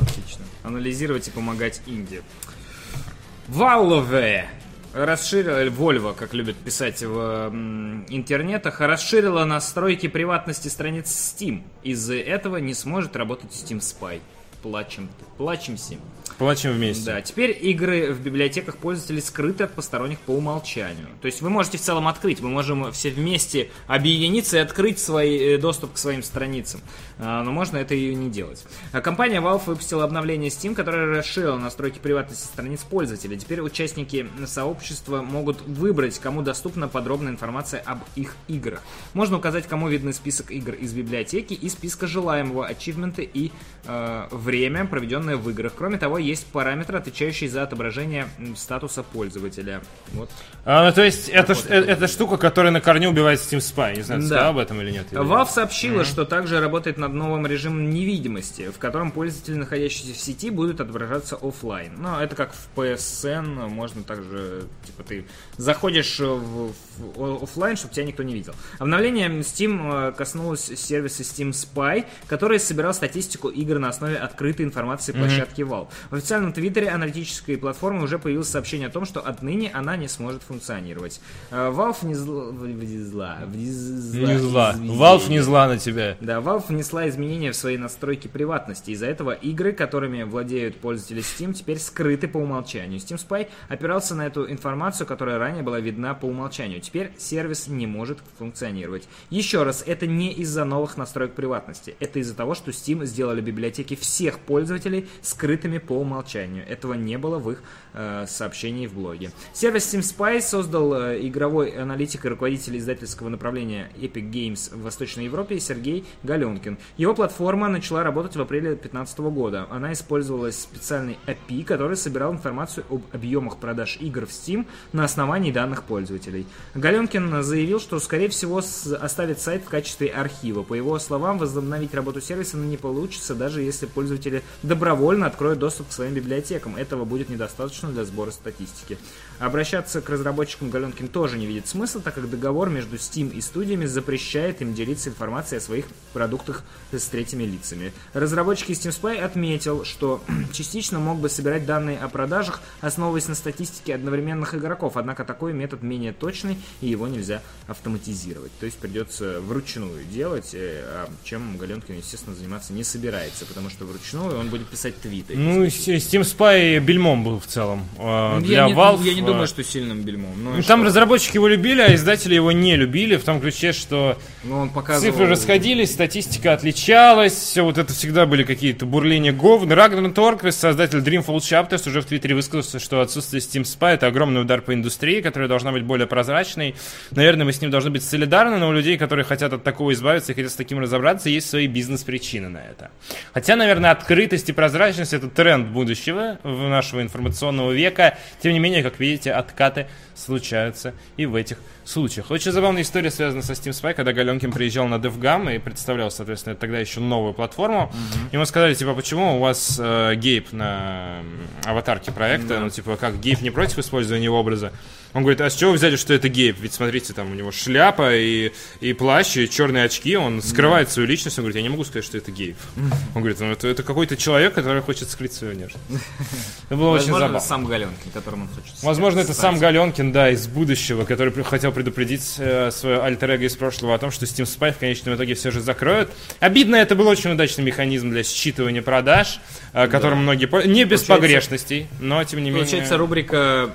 Отлично. Анализировать и помогать Инди. Valve расширила, Volvo, как любят писать в м, интернетах, расширила настройки приватности страниц Steam. Из-за этого не сможет работать Steam Spy. Плачем. Плачемся. Плачем вместе. Да, теперь игры в библиотеках пользователей скрыты от посторонних по умолчанию. То есть вы можете в целом открыть, мы можем все вместе объединиться и открыть свой э, доступ к своим страницам. А, Но можно это и не делать. А Компания Valve выпустила обновление Steam, которое расширило настройки приватности страниц пользователей. Теперь участники сообщества могут выбрать, кому доступна подробная информация об их играх. Можно указать, кому видны список игр из библиотеки и списка желаемого, ачивменты и э, время, проведенное в играх. Кроме того, есть параметры, отвечающие за отображение статуса пользователя. Вот. А, ну, то есть, это, ш- э, это штука, которая на корню убивает Steam Spy. Не знаю, Да. сказал об этом или нет. или Valve нет. сообщила, что также работает над новым режимом невидимости, в котором пользователи, находящиеся в сети, будут отображаться оффлайн. Но это как в PSN, можно также, типа, ты заходишь в, в о- оффлайн, чтобы тебя никто не видел. Обновление Steam э, коснулось сервиса Steam Spy, который собирал статистику игр на основе открытой информации площадки Valve. В официальном твиттере аналитической платформы уже появилось сообщение о том, что отныне она не сможет функционировать. Э, Valve не зла... внесла- внесла Не зла. Valve не зла на тебя. Да, Valve внесла изменения в свои настройки приватности. Из-за этого игры, которыми владеют пользователи Steam, теперь скрыты по умолчанию. Steam Spy опирался на эту информацию, которая ранее была видна по умолчанию. Теперь сервис не может функционировать. Еще раз, это не из-за новых настроек приватности. Это из-за того, что Steam сделали библиотеки всех пользователей скрытыми по умолчанию. Этого не было в их э, сообщении в блоге. Сервис Steam Spy создал э, игровой аналитик и руководитель издательского направления Epic Games в Восточной Европе Сергей Галенкин. Его платформа начала работать в апреле 2015 года. Она использовала специальный API, который собирал информацию об объемах продаж игр в Steam на основании данных пользователей. Галенкин заявил, что скорее всего оставит сайт в качестве архива. По его словам, возобновить работу сервиса не получится, даже если пользователи добровольно откроют доступ к своим библиотекам. Этого будет недостаточно для сбора статистики. Обращаться к разработчикам Галенкин тоже не видит смысла, так как договор между Steam и студиями запрещает им делиться информацией о своих продуктах с третьими лицами. Разработчик из Steam Spy отметил, что частично мог бы собирать данные о продажах, основываясь на статистике одновременных игроков, однако такой метод менее точный и его нельзя автоматизировать. То есть придется вручную делать, э, а чем Галенкин, естественно, заниматься не собирается, потому что вручную он будет писать твиты. Ну, Steam Spy бельмом был в целом. э, Ну, Для я, не, Valve. я не думаю, что сильным бельмом. Ну, ну, Там что? разработчики его любили, а издатели его не любили, в том ключе, что Ну, он показывал... цифры расходились, статистика отличалась, все вот это всегда были какие-то бурления говн. Рагнар Торквист, создатель Dreamfall Chapters, уже в Твиттере высказался, что отсутствие Steam Spy это огромный удар по индустрии, которая должна быть более прозрачной. Наверное, мы с ним должны быть солидарны, но у людей, которые хотят от такого избавиться и хотят с таким разобраться, есть свои бизнес-причины на это. Хотя, наверное, открытость и прозрачность это тренд будущего нашего информационного века. Тем не менее, как видите, откаты случаются и в этих случаях. Очень забавная история связана со Steam Spy, когда Галенкин приезжал на DevGam и представлял, соответственно, тогда еще новую платформу. Ему сказали, типа, почему у вас э, гейп на аватарке проекта, ну, типа, как гейп не против использования его образа? Он говорит, а с чего вы взяли, что это гейп? Ведь смотрите, там у него шляпа и, и плащ, и черные очки, он скрывает свою личность. Он говорит, я не могу сказать, что это гейп. Он говорит, ну это, это какой-то человек, который хочет скрыть свою внешность. Это было очень Возможно, забавно. это сам Галенкин, которым он хочет Возможно, это сам Галенкин, да, из будущего, который хотел предупредить э, свое альтер из прошлого о том, что Steam Spy в конечном итоге все же закроют. Обидно, это был очень удачный механизм для считывания продаж, э, которым многие... пол- Не без Получается- погрешностей, но тем не менее... Получается, рубрика...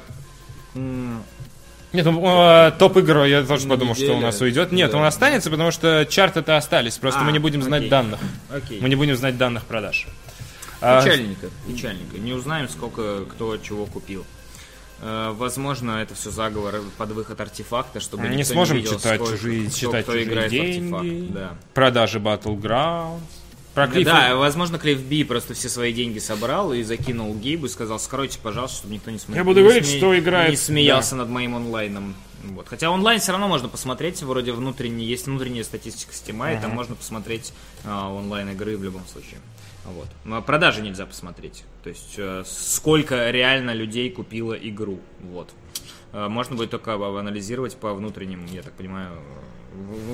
Нет, ну, э, топ-игру, я тоже подумал, что у Неделя, нас уйдет. Нет, да. он останется, потому что чарты-то остались, просто А, мы не будем знать окей. данных. Окей. Мы не будем знать данных продаж. А, Печальненько, печальненько. Не узнаем, сколько кто чего купил. Э, Возможно, это все заговор под выход артефакта, чтобы Не никто сможем видел, читать сколько- чужие- кто, читать кто чужие играет деньги. в артефакт. Да. Продажи Battlegrounds. Про Клиффа- Да, возможно, Клифф Би просто все свои деньги собрал и закинул Гейбу и сказал, скройте, пожалуйста, чтобы никто не смотрел. Я буду говорить, что играет- Не смеялся над моим онлайном. Вот. Хотя онлайн все равно можно посмотреть, вроде внутренний, есть внутренняя статистика Steam, и там можно посмотреть а, онлайн игры в любом случае. Вот. Но продажи нельзя посмотреть. То есть э, сколько реально людей купило игру. Вот. Э, Можно будет только анализировать по внутреннему, я так понимаю,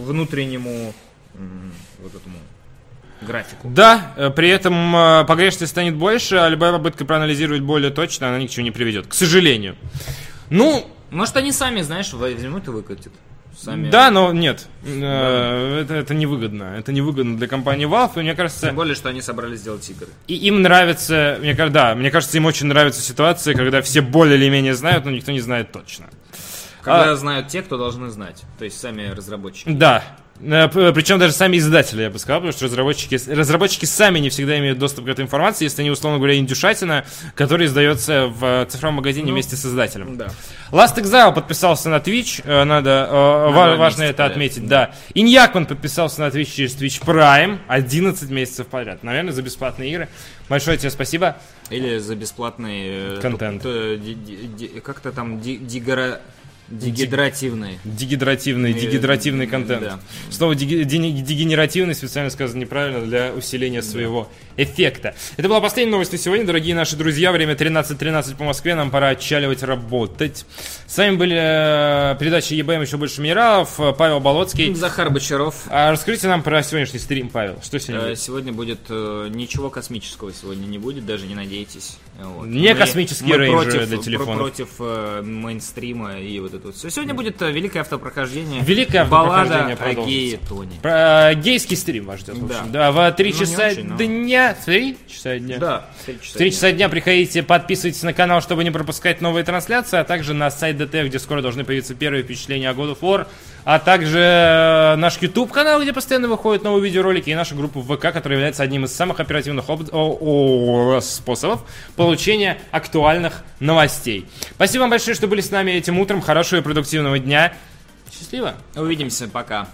внутреннему вот этому графику. Да, э, при этом погрешности станет больше, а любая попытка проанализировать более точно, она ни к чему не приведет. К сожалению. Ну, Может, они сами, знаешь, возьмут и выкатят. Сами. да, но нет. Э, Это, это невыгодно. Это невыгодно для компании Valve. И мне кажется, Тем более, что они собрались сделать игры. и им нравится, мне, да, мне кажется, им очень нравится ситуация, когда все более или менее знают, но никто не знает точно. Когда А- знают те, кто должны знать. То есть сами разработчики. Да. Э, п- Причем даже сами издатели, я бы сказал, потому что разработчики, разработчики сами не всегда имеют доступ к этой информации, если они, условно говоря, индюшатина, который издается в э, цифровом магазине Ну, вместе с издателем. Да. Last Exile подписался на Twitch, э, надо, э, ва- два важно месяца это отметить, да. Иньякман подписался на Twitch через Twitch Prime 11 месяцев подряд. Наверное, за бесплатные игры. Большое тебе спасибо. Или за бесплатный... э, Контент. Как-то там ди- дигора- дегидративный. Дегидративный, Э, дегидративный контент. да. Слово деги- дегенеративный специально сказано неправильно для усиления своего эффекта. Это была последняя новость на сегодня, дорогие наши друзья. Время 13.13 по Москве, нам пора отчаливать работать. С вами были э, передачи ЕБМ «Еще больше минералов», э, Павел Болоцкий. Захар Бочаров. А расскажите нам про сегодняшний стрим, Павел. Что сегодня будет? Сегодня будет ничего космического сегодня не будет, даже не надейтесь. Вот. Не космические рейнджеры для про- телефонов. против э, мейнстрима и вот это все. Сегодня будет э, великое автопрохождение. Великое Баллада автопрохождение о продолжится. гее Тони. Про, э, гейский стрим вас ждет. в общем. Да, в 3 Ну, не часа очень, но- дня. 3 часа дня. Да, в три часа В 3 дня. часа дня приходите, подписывайтесь на канал, чтобы не пропускать новые трансляции, а также на сайт DTF, где скоро должны появиться первые впечатления о God of War, а также э, наш YouTube канал, где постоянно выходят новые видеоролики, и наша группа в ВК, которая является одним из самых оперативных способов получения актуальных новостей. Спасибо вам большое, что были с нами этим утром. Хорошего и продуктивного дня. Счастливо! Увидимся, пока.